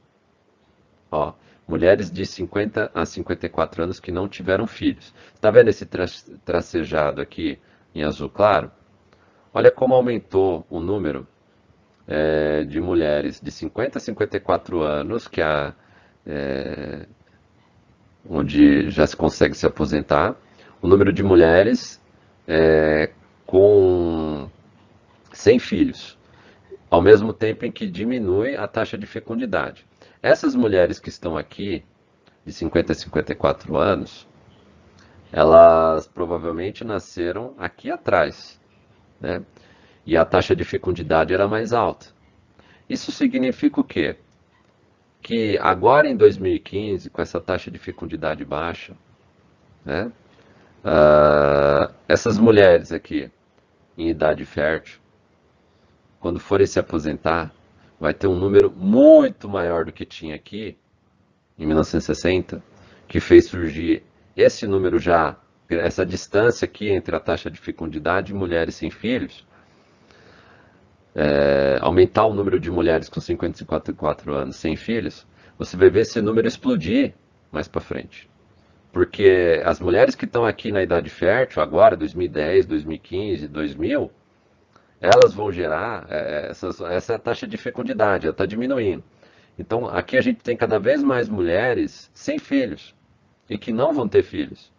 Ó, mulheres de 50 a 54 anos que não tiveram filhos. Está vendo esse tra tracejado aqui em azul claro? Olha como aumentou o número é, de mulheres de 50 a 54 anos que a, é, onde já se consegue se aposentar, o número de mulheres é, com sem filhos, ao mesmo tempo em que diminui a taxa de fecundidade. Essas mulheres que estão aqui, de 50 a 54 anos, elas provavelmente nasceram aqui atrás, né? E a taxa de fecundidade era mais alta. Isso significa o quê? Que agora em 2015, com essa taxa de fecundidade baixa, né? Uh, essas mulheres aqui, em idade fértil, quando forem se aposentar, vai ter um número muito maior do que tinha aqui em 1960, que fez surgir esse número já, essa distância aqui entre a taxa de fecundidade e mulheres sem filhos, é, aumentar o número de mulheres com 54 anos sem filhos, você vai ver esse número explodir mais para frente. Porque as mulheres que estão aqui na idade fértil, agora, 2010, 2015, 2000, elas vão gerar, é, essas, essa taxa de fecundidade, ela está diminuindo. Então, aqui a gente tem cada vez mais mulheres sem filhos e que não vão ter filhos,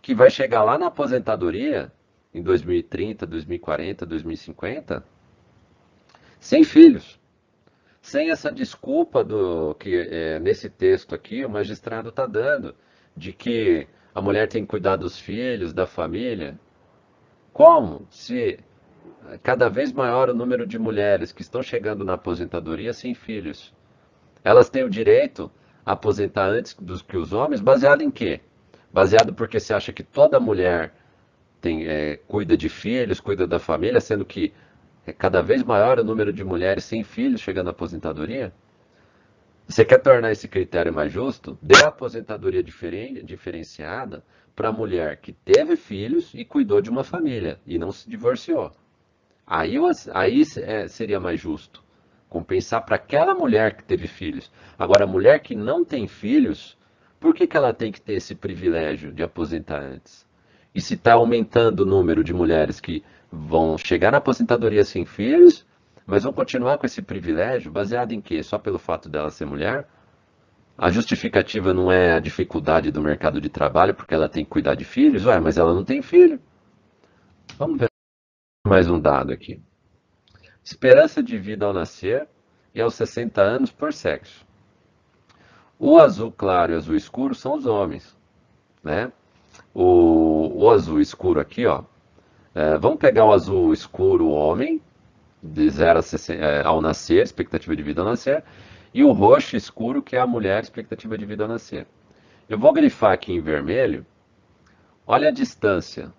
que vai chegar lá na aposentadoria em 2030, 2040, 2050, sem filhos, sem essa desculpa do que é, nesse texto aqui o magistrado está dando de que a mulher tem que cuidar dos filhos, da família. Como? Se cada vez maior o número de mulheres que estão chegando na aposentadoria sem filhos. Elas têm o direito a aposentar antes do que os homens, baseado em quê? Baseado porque você acha que toda mulher tem, é, cuida de filhos, cuida da família, sendo que é cada vez maior o número de mulheres sem filhos chegando à aposentadoria? Você quer tornar esse critério mais justo? Dê a aposentadoria diferen diferenciada para a mulher que teve filhos e cuidou de uma família e não se divorciou. Aí, aí é, seria mais justo. Compensar para aquela mulher que teve filhos. Agora, a mulher que não tem filhos, por que, que ela tem que ter esse privilégio de aposentar antes? E se está aumentando o número de mulheres que vão chegar na aposentadoria sem filhos, mas vão continuar com esse privilégio, baseado em quê? Só pelo fato dela ser mulher? A justificativa não é a dificuldade do mercado de trabalho porque ela tem que cuidar de filhos? Ué, mas ela não tem filho. Vamos ver mais um dado aqui. Esperança de vida ao nascer e aos 60 anos por sexo. O azul claro e azul escuro são os homens. Né? O, o azul escuro aqui, ó. É, vamos pegar o azul escuro, homem, de 0 é, ao nascer, expectativa de vida ao nascer, e o roxo escuro, que é a mulher, expectativa de vida ao nascer. Eu vou grifar aqui em vermelho. Olha a distância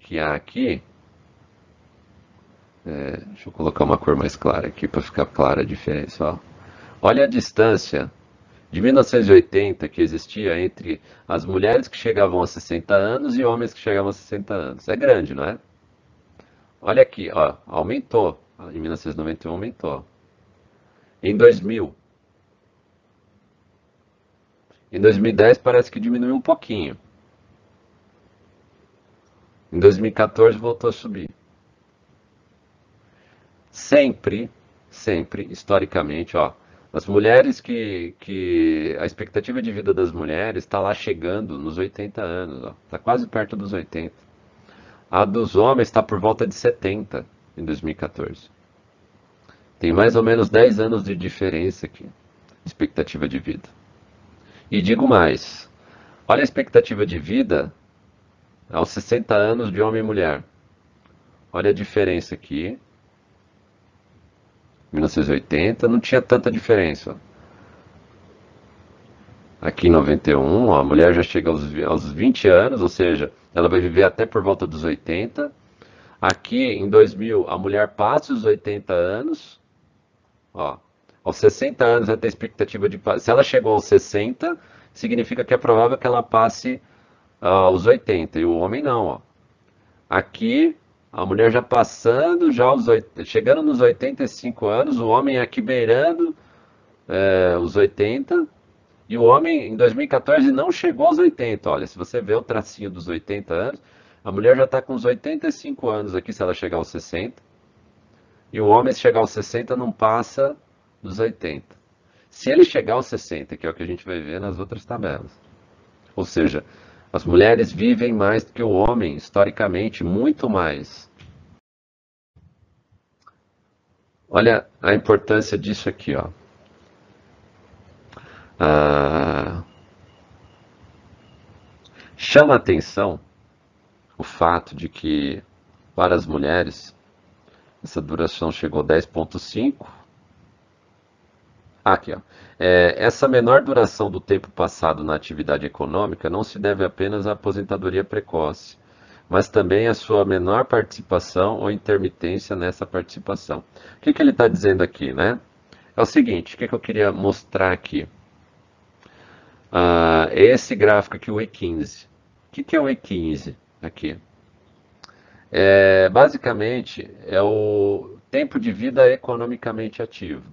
que há aqui é, deixa eu colocar uma cor mais clara aqui para ficar clara a diferença. Ó. Olha a distância de 1980 que existia entre as mulheres que chegavam a 60 anos e homens que chegavam a 60 anos. É grande, não é? Olha aqui, ó, aumentou. Em 1991 aumentou. Em 2000. Em 2010 parece que diminuiu um pouquinho. Em 2014 voltou a subir sempre, sempre, historicamente, ó, as mulheres que, que a expectativa de vida das mulheres está lá chegando nos 80 anos, está quase perto dos 80. A dos homens está por volta de 70 em 2014. Tem mais ou menos 10 anos de diferença aqui, expectativa de vida. E digo mais, olha a expectativa de vida aos 60 anos de homem e mulher. Olha a diferença aqui 1980 não tinha tanta diferença. Aqui em 91, a mulher já chega aos, aos 20 anos, ou seja, ela vai viver até por volta dos 80. Aqui em 2000, a mulher passa os 80 anos. Ó, aos 60 anos ela tem expectativa de. Se ela chegou aos 60, significa que é provável que ela passe uh, aos 80. E o homem não. Ó. Aqui a mulher já passando, já os, chegando nos 85 anos, o homem aqui beirando é, os 80, e o homem em 2014 não chegou aos 80. Olha, se você vê o tracinho dos 80 anos, a mulher já está com os 85 anos aqui, se ela chegar aos 60. E o homem, se chegar aos 60, não passa dos 80. Se ele chegar aos 60, que é o que a gente vai ver nas outras tabelas. Ou seja, as mulheres vivem mais do que o homem, historicamente, muito mais. Olha a importância disso aqui, ó. Ah, chama atenção o fato de que, para as mulheres, essa duração chegou a 10,5. Aqui, ó. É, essa menor duração do tempo passado na atividade econômica não se deve apenas à aposentadoria precoce, mas também à sua menor participação ou intermitência nessa participação. O que, que ele está dizendo aqui, né? É o seguinte, o que, que eu queria mostrar aqui? Ah, esse gráfico aqui, o E15. O que, que é o E15 aqui? É, basicamente, é o tempo de vida economicamente ativo.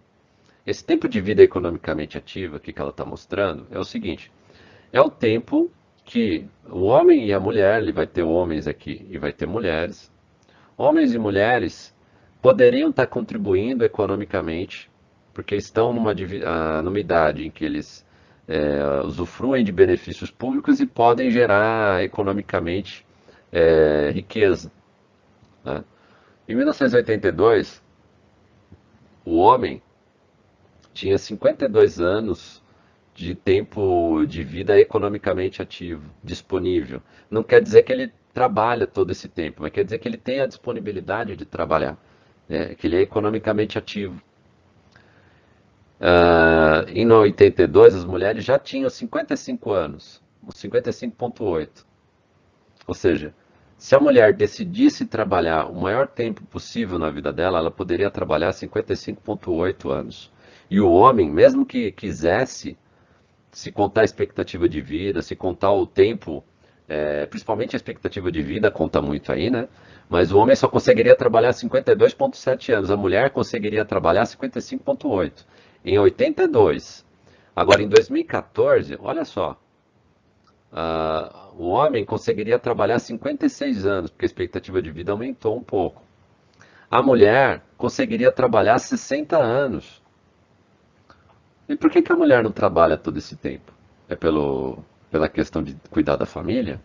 Esse tempo de vida economicamente ativo aqui que ela está mostrando é o seguinte: é o tempo que o homem e a mulher, ele vai ter homens aqui e vai ter mulheres, homens e mulheres poderiam estar tá contribuindo economicamente, porque estão numa, ah, numa idade em que eles é, usufruem de benefícios públicos e podem gerar economicamente é, riqueza. Né? Em 1982, o homem tinha 52 anos de tempo de vida economicamente ativo, disponível. Não quer dizer que ele trabalha todo esse tempo, mas quer dizer que ele tem a disponibilidade de trabalhar, né? que ele é economicamente ativo. Uh, em 82, as mulheres já tinham 55 anos, 55,8. Ou seja, se a mulher decidisse trabalhar o maior tempo possível na vida dela, ela poderia trabalhar 55,8 anos. E o homem, mesmo que quisesse, se contar a expectativa de vida, se contar o tempo, é, principalmente a expectativa de vida conta muito aí, né? Mas o homem só conseguiria trabalhar 52,7 anos, a mulher conseguiria trabalhar 55,8. Em 82. Agora, em 2014, olha só, Uh, o homem conseguiria trabalhar 56 anos, porque a expectativa de vida aumentou um pouco. A mulher conseguiria trabalhar 60 anos. E por que, que a mulher não trabalha todo esse tempo? É pelo, pela questão de cuidar da família?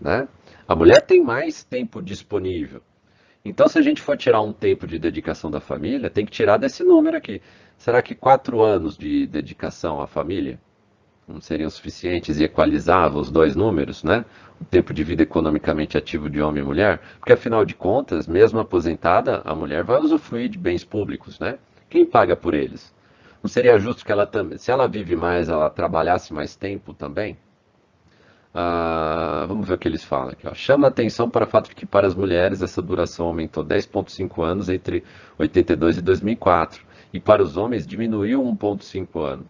Né? A mulher tem mais tempo disponível. Então, se a gente for tirar um tempo de dedicação da família, tem que tirar desse número aqui. Será que quatro anos de dedicação à família não seriam suficientes e equalizavam os dois números, né? O tempo de vida economicamente ativo de homem e mulher, porque afinal de contas, mesmo aposentada, a mulher vai usufruir de bens públicos, né? Quem paga por eles? Não seria justo que ela também, se ela vive mais, ela trabalhasse mais tempo também? Ah, vamos ver o que eles falam aqui. Ó. Chama atenção para o fato de que para as mulheres essa duração aumentou 10,5 anos entre 82 e 2004 e para os homens diminuiu 1,5 ano.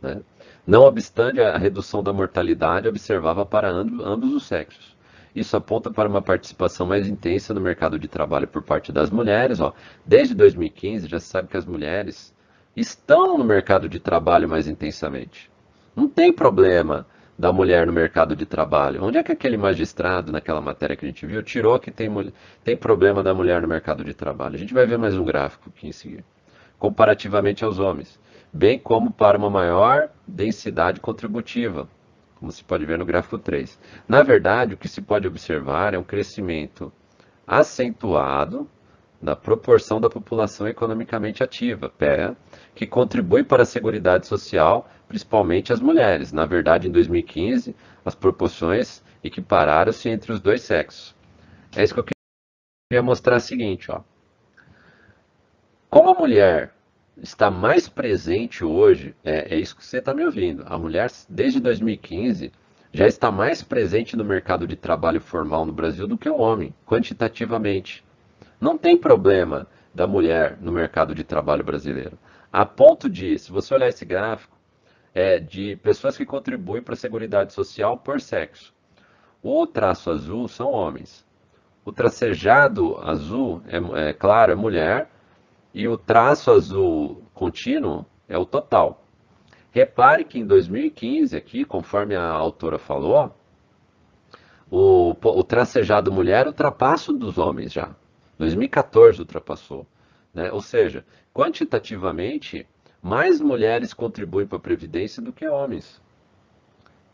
Né? Não obstante a redução da mortalidade observava para ambos os sexos. Isso aponta para uma participação mais intensa no mercado de trabalho por parte das mulheres. Ó. Desde 2015 já se sabe que as mulheres estão no mercado de trabalho mais intensamente. Não tem problema da mulher no mercado de trabalho. Onde é que aquele magistrado, naquela matéria que a gente viu, tirou que tem, tem problema da mulher no mercado de trabalho? A gente vai ver mais um gráfico aqui em seguida. Comparativamente aos homens bem como para uma maior densidade contributiva, como se pode ver no gráfico 3. Na verdade, o que se pode observar é um crescimento acentuado da proporção da população economicamente ativa, PEA, que contribui para a Seguridade Social, principalmente as mulheres. Na verdade, em 2015, as proporções equipararam-se entre os dois sexos. É isso que eu queria mostrar o seguinte, ó. Como a mulher está mais presente hoje, é, é isso que você está me ouvindo. A mulher, desde 2015, já está mais presente no mercado de trabalho formal no Brasil do que o homem, quantitativamente. Não tem problema da mulher no mercado de trabalho brasileiro. A ponto de, se você olhar esse gráfico, é de pessoas que contribuem para a Seguridade Social por sexo. O traço azul são homens. O tracejado azul, é, é claro, é mulher, e o traço azul contínuo é o total. Repare que em 2015, aqui, conforme a autora falou, o, o tracejado mulher ultrapassa dos homens já. 2014 ultrapassou. Né? Ou seja, quantitativamente, mais mulheres contribuem para a Previdência do que homens.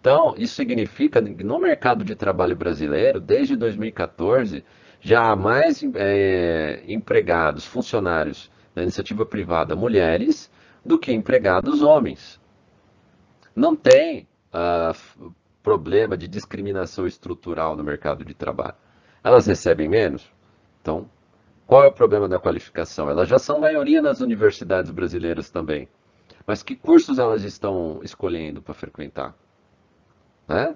Então, isso significa que no mercado de trabalho brasileiro, desde 2014, já há mais é, empregados, funcionários da iniciativa privada mulheres do que empregados homens. Não tem, uh, problema de discriminação estrutural no mercado de trabalho. Elas recebem menos? Então, qual é o problema da qualificação? Elas já são maioria nas universidades brasileiras também. Mas que cursos elas estão escolhendo para frequentar? Né?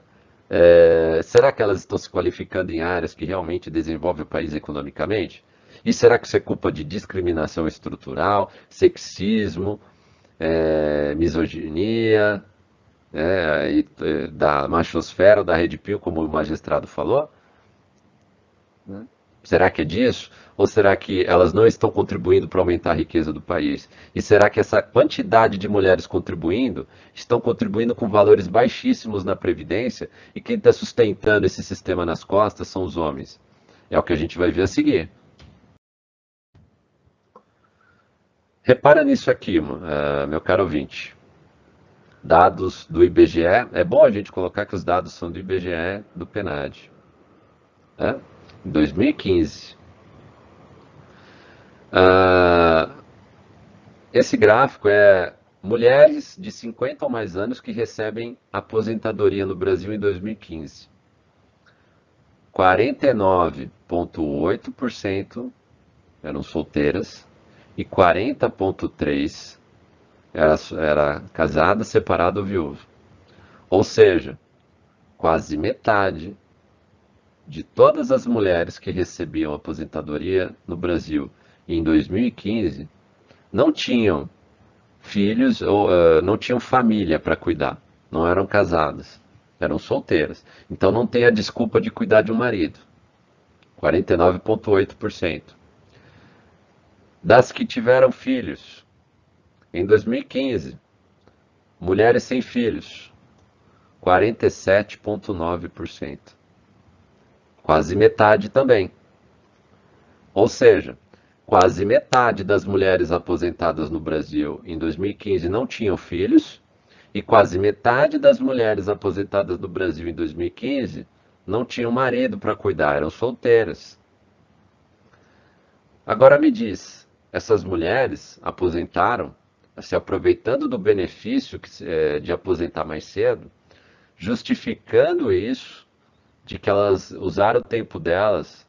É, será que elas estão se qualificando em áreas que realmente desenvolvem o país economicamente? E será que isso é culpa de discriminação estrutural, sexismo, é, misoginia, é, e, da machosfera, da Rede Pio, como o magistrado falou? Né? Será que é disso? Ou será que elas não estão contribuindo para aumentar a riqueza do país? E será que essa quantidade de mulheres contribuindo estão contribuindo com valores baixíssimos na Previdência e quem está sustentando esse sistema nas costas são os homens? É o que a gente vai ver a seguir. Repara nisso aqui, uh, meu caro ouvinte. Dados do IBGE. É bom a gente colocar que os dados são do IBGE do PNAD. Né? Em 2015. Uh, esse gráfico é mulheres de 50 ou mais anos que recebem aposentadoria no Brasil em 2015. 49,8% eram solteiras e 40,3% era, era casada, separada ou viúva. Ou seja, quase metade de todas as mulheres que recebiam aposentadoria no Brasil em 2015 não tinham filhos ou uh, não tinham família para cuidar, não eram casadas, eram solteiras. Então não tem a desculpa de cuidar de um marido. 49,8%. Das que tiveram filhos, em 2015, mulheres sem filhos, 47,9%. Quase metade também. Ou seja, quase metade das mulheres aposentadas no Brasil em 2015 não tinham filhos, e quase metade das mulheres aposentadas no Brasil em 2015 não tinham marido para cuidar, eram solteiras. Agora me diz, essas mulheres aposentaram, se aproveitando do benefício é, de aposentar mais cedo, justificando isso, de que elas usaram o tempo delas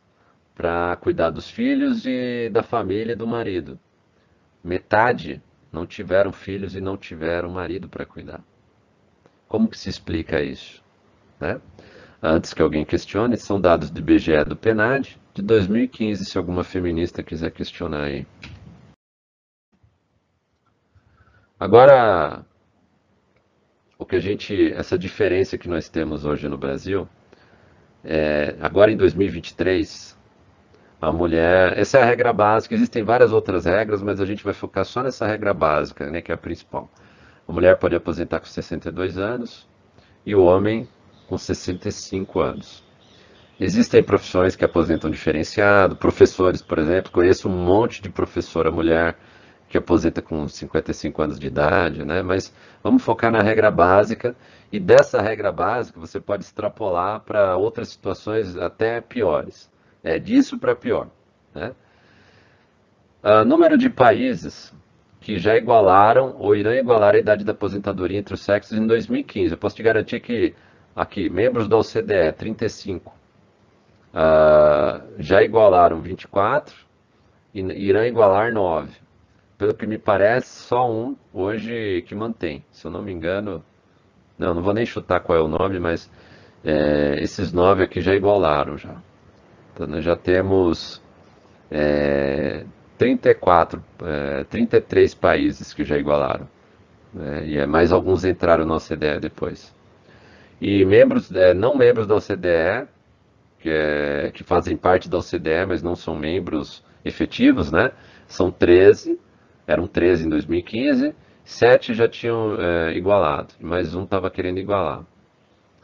para cuidar dos filhos e da família e do marido. Metade não tiveram filhos e não tiveram marido para cuidar. Como que se explica isso? Né? Antes que alguém questione, são dados do IBGE do PNAD de 2015, se alguma feminista quiser questionar aí. Agora, o que a gente, essa diferença que nós temos hoje no Brasil, é, agora em 2023, a mulher, essa é a regra básica, existem várias outras regras, mas a gente vai focar só nessa regra básica, né, que é a principal. A mulher pode aposentar com 62 anos e o homem com 65 anos. Existem profissões que aposentam diferenciado, professores, por exemplo, conheço um monte de professora mulher que aposenta com 55 anos de idade, né? Mas vamos focar na regra básica e dessa regra básica você pode extrapolar para outras situações até piores. É disso para pior, né? Uh, número de países que já igualaram ou irão igualar a idade da aposentadoria entre os sexos em 2015. Eu posso te garantir que aqui, membros da OCDE, 35, uh, já igualaram 24 e irão igualar 9 pelo que me parece, só um hoje que mantém. Se eu não me engano, não, não vou nem chutar qual é o nome, mas é, esses nove aqui já igualaram já. Então nós já temos é, 34, é, 33 países que já igualaram. Né, e é, mais alguns entraram na OCDE depois. E membros, é, não membros da OCDE, que, é, que fazem parte da OCDE, mas não são membros efetivos, né? São 13 eram 13 em 2015, 7 já tinham é, igualado, mas um estava querendo igualar.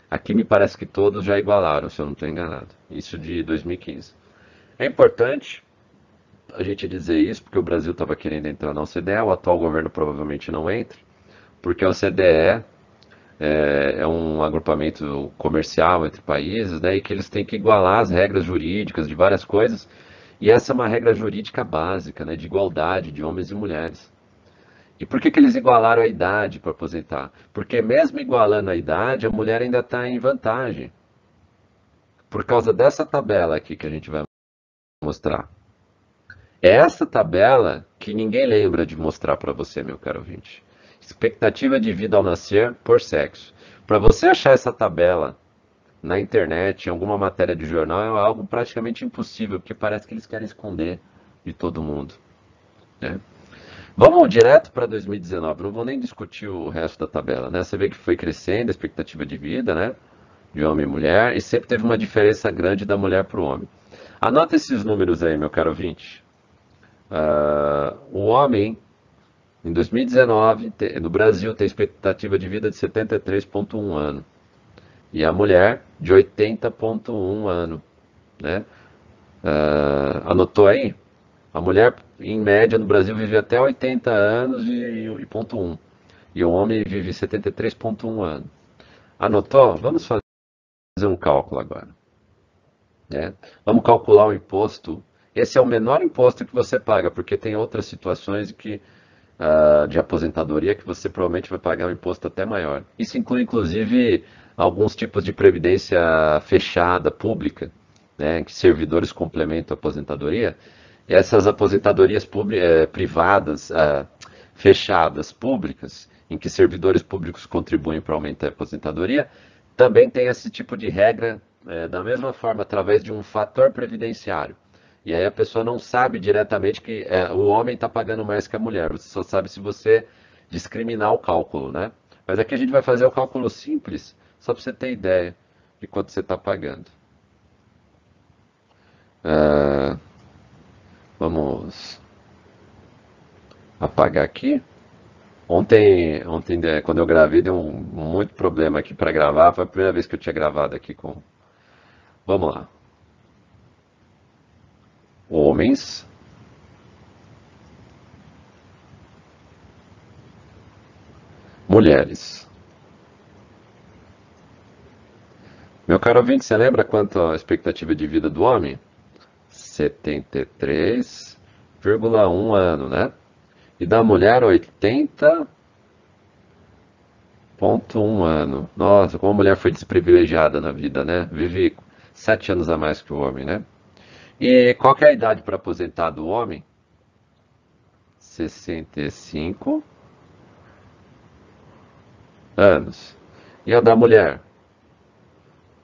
Aqui me parece que todos já igualaram, se eu não estou enganado. Isso de 2015. É importante a gente dizer isso, porque o Brasil estava querendo entrar na OCDE, o atual governo provavelmente não entra, porque a OCDE é, é um agrupamento comercial entre países, né, e que eles têm que igualar as regras jurídicas de várias coisas, e essa é uma regra jurídica básica, né, de igualdade de homens e mulheres. E por que, que eles igualaram a idade para aposentar? Porque mesmo igualando a idade, a mulher ainda está em vantagem. Por causa dessa tabela aqui que a gente vai mostrar. É essa tabela que ninguém lembra de mostrar para você, meu caro ouvinte. Expectativa de vida ao nascer por sexo. Para você achar essa tabela na internet, em alguma matéria de jornal, é algo praticamente impossível, porque parece que eles querem esconder de todo mundo. Né? Vamos direto para 2019, não vou nem discutir o resto da tabela. Né? Você vê que foi crescendo a expectativa de vida né? de homem e mulher, e sempre teve uma diferença grande da mulher para o homem. Anota esses números aí, meu caro ouvinte. Uh, o homem, em 2019, no Brasil, tem expectativa de vida de 73,1 anos e a mulher de 80,1 ano. Né? Uh, anotou aí? A mulher, em média, no Brasil vive até 80 anos e, e ponto 1. E o homem vive 73,1 anos. Anotou? Vamos fazer um cálculo agora. Né? Vamos calcular o imposto. Esse é o menor imposto que você paga, porque tem outras situações que, uh, de aposentadoria que você provavelmente vai pagar um imposto até maior. Isso inclui, inclusive, alguns tipos de previdência fechada, pública, né, que servidores complementam a aposentadoria. Essas aposentadorias é, privadas, uh, fechadas, públicas, em que servidores públicos contribuem para aumentar a aposentadoria, também tem esse tipo de regra, é, da mesma forma, através de um fator previdenciário. E aí a pessoa não sabe diretamente que é, o homem está pagando mais que a mulher. Você só sabe se você discriminar o cálculo, né? Mas aqui a gente vai fazer o cálculo simples só para você ter ideia de quanto você está pagando. Uh, vamos apagar aqui. Ontem, ontem, é, quando eu gravei, deu um, muito problema aqui para gravar. Foi a primeira vez que eu tinha gravado aqui com. Vamos lá. Homens. Mulheres. Meu caro ouvinte, você lembra quanto a expectativa de vida do homem? 73,1 ano, né? E da mulher, 80,1 ano. Nossa, como a mulher foi desprivilegiada na vida, né? Vive sete anos a mais que o homem, né? E qual é a idade para aposentar do homem? 65 anos. E a da mulher?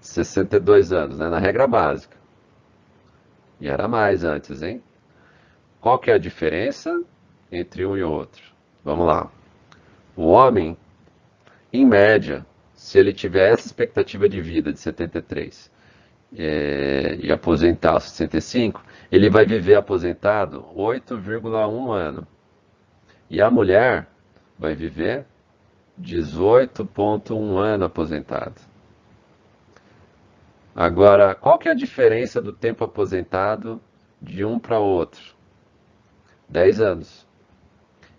62 anos, né? Na regra básica. E era mais antes, hein? Qual que é a diferença entre um e outro? Vamos lá. O homem, em média, se ele tiver essa expectativa de vida de 73 é, e aposentar aos 65, ele vai viver aposentado 8,1 ano. E a mulher vai viver 18,1 ano aposentado. Agora, qual que é a diferença do tempo aposentado de um para outro? 10 anos.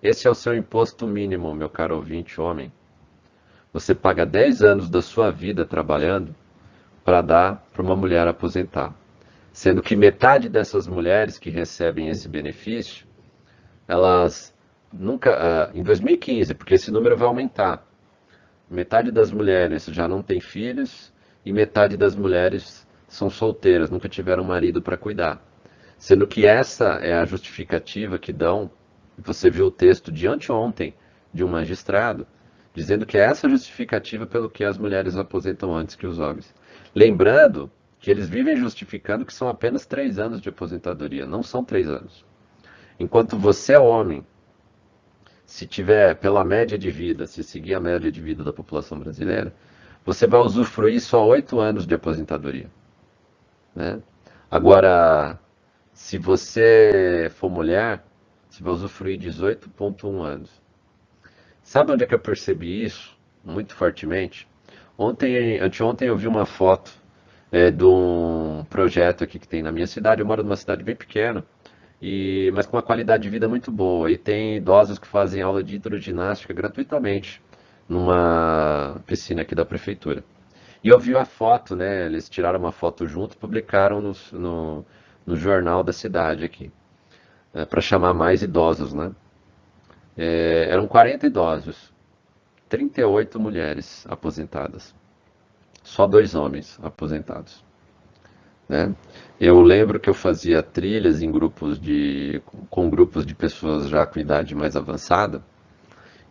Esse é o seu imposto mínimo, meu caro ouvinte homem. Você paga 10 anos da sua vida trabalhando para dar para uma mulher aposentar. Sendo que metade dessas mulheres que recebem esse benefício, elas nunca. Uh, em 2015, porque esse número vai aumentar, metade das mulheres já não tem filhos e metade das mulheres são solteiras, nunca tiveram marido para cuidar. Sendo que essa é a justificativa que dão, você viu o texto de anteontem de um magistrado, dizendo que é essa justificativa pelo que as mulheres aposentam antes que os homens. Lembrando que eles vivem justificando que são apenas três anos de aposentadoria, não são três anos. Enquanto você é homem, se tiver pela média de vida, se seguir a média de vida da população brasileira, você vai usufruir só oito anos de aposentadoria. Né? Agora, se você for mulher, você vai usufruir 18,1 anos. Sabe onde é que eu percebi isso? Muito fortemente. Ontem, anteontem eu vi uma foto é, de um projeto aqui que tem na minha cidade. Eu moro numa cidade bem pequena, e, mas com uma qualidade de vida muito boa. E tem idosos que fazem aula de hidroginástica gratuitamente numa piscina aqui da prefeitura. E eu vi a foto, né? Eles tiraram uma foto junto e publicaram no, no, no jornal da cidade aqui, é, para chamar mais idosos, né? é, eram 40 idosos, 38 mulheres aposentadas, só dois homens aposentados. Né? Eu lembro que eu fazia trilhas em grupos de, com grupos de pessoas já com idade mais avançada,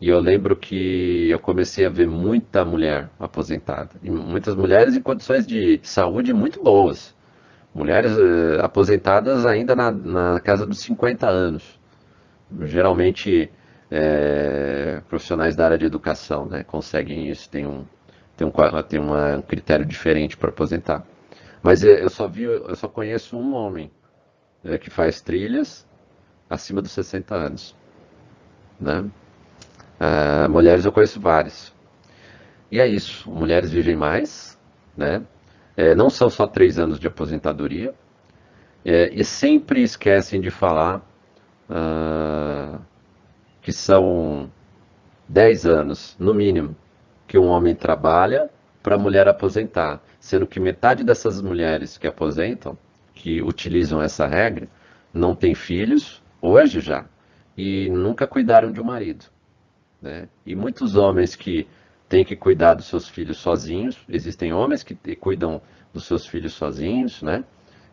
e eu lembro que eu comecei a ver muita mulher aposentada, e muitas mulheres em condições de saúde muito boas, mulheres eh, aposentadas ainda na, na casa dos 50 anos, geralmente é, profissionais da área de educação, né, conseguem isso, tem um, tem um, tem uma, um critério diferente para aposentar. Mas eu só vi, eu só conheço um homem que faz trilhas acima dos 60 anos. Né? Ah, mulheres eu conheço várias. E é isso, mulheres vivem mais, né? É, não são só três anos de aposentadoria, é, e sempre esquecem de falar ah, que são 10 anos, no mínimo, que um homem trabalha para a mulher aposentar, sendo que metade dessas mulheres que aposentam, que utilizam essa regra, não tem filhos, hoje já, e nunca cuidaram de um marido. Né? E muitos homens que têm que cuidar dos seus filhos sozinhos, existem homens que cuidam dos seus filhos sozinhos, né?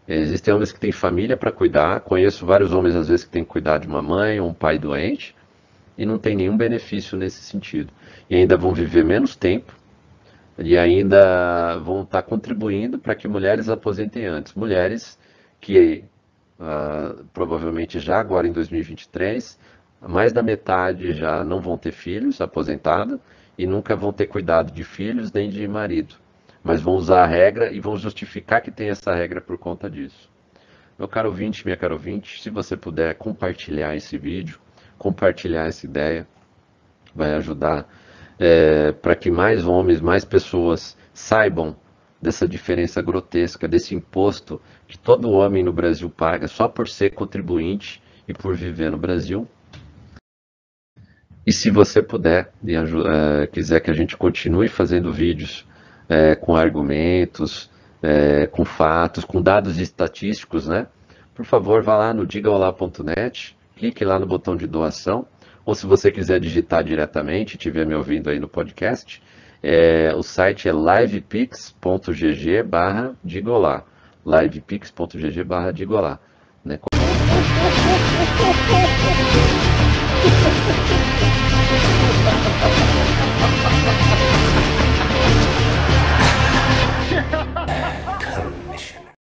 Existem homens que têm família para cuidar. Conheço vários homens, às vezes, que têm que cuidar de uma mãe ou um pai doente e não tem nenhum benefício nesse sentido. E ainda vão viver menos tempo e ainda vão estar contribuindo para que mulheres aposentem antes. Mulheres que uh, provavelmente já agora em 2023, mais da metade já não vão ter filhos aposentados e nunca vão ter cuidado de filhos nem de marido. Mas vão usar a regra e vão justificar que tem essa regra por conta disso. Meu caro ouvinte, minha caro ouvinte, se você puder compartilhar esse vídeo, compartilhar essa ideia, vai ajudar é, para que mais homens, mais pessoas saibam dessa diferença grotesca, desse imposto que todo homem no Brasil paga só por ser contribuinte e por viver no Brasil. E se você puder e é, quiser que a gente continue fazendo vídeos é, com argumentos, é, com fatos, com dados estatísticos, né? Por favor, vá lá no digaolá.net clique lá no botão de doação, ou se você quiser digitar diretamente, estiver me ouvindo aí no podcast, é, o site é livepix.gg barra digolá, livepix.gg barra digolá. Né? Ha ha ha!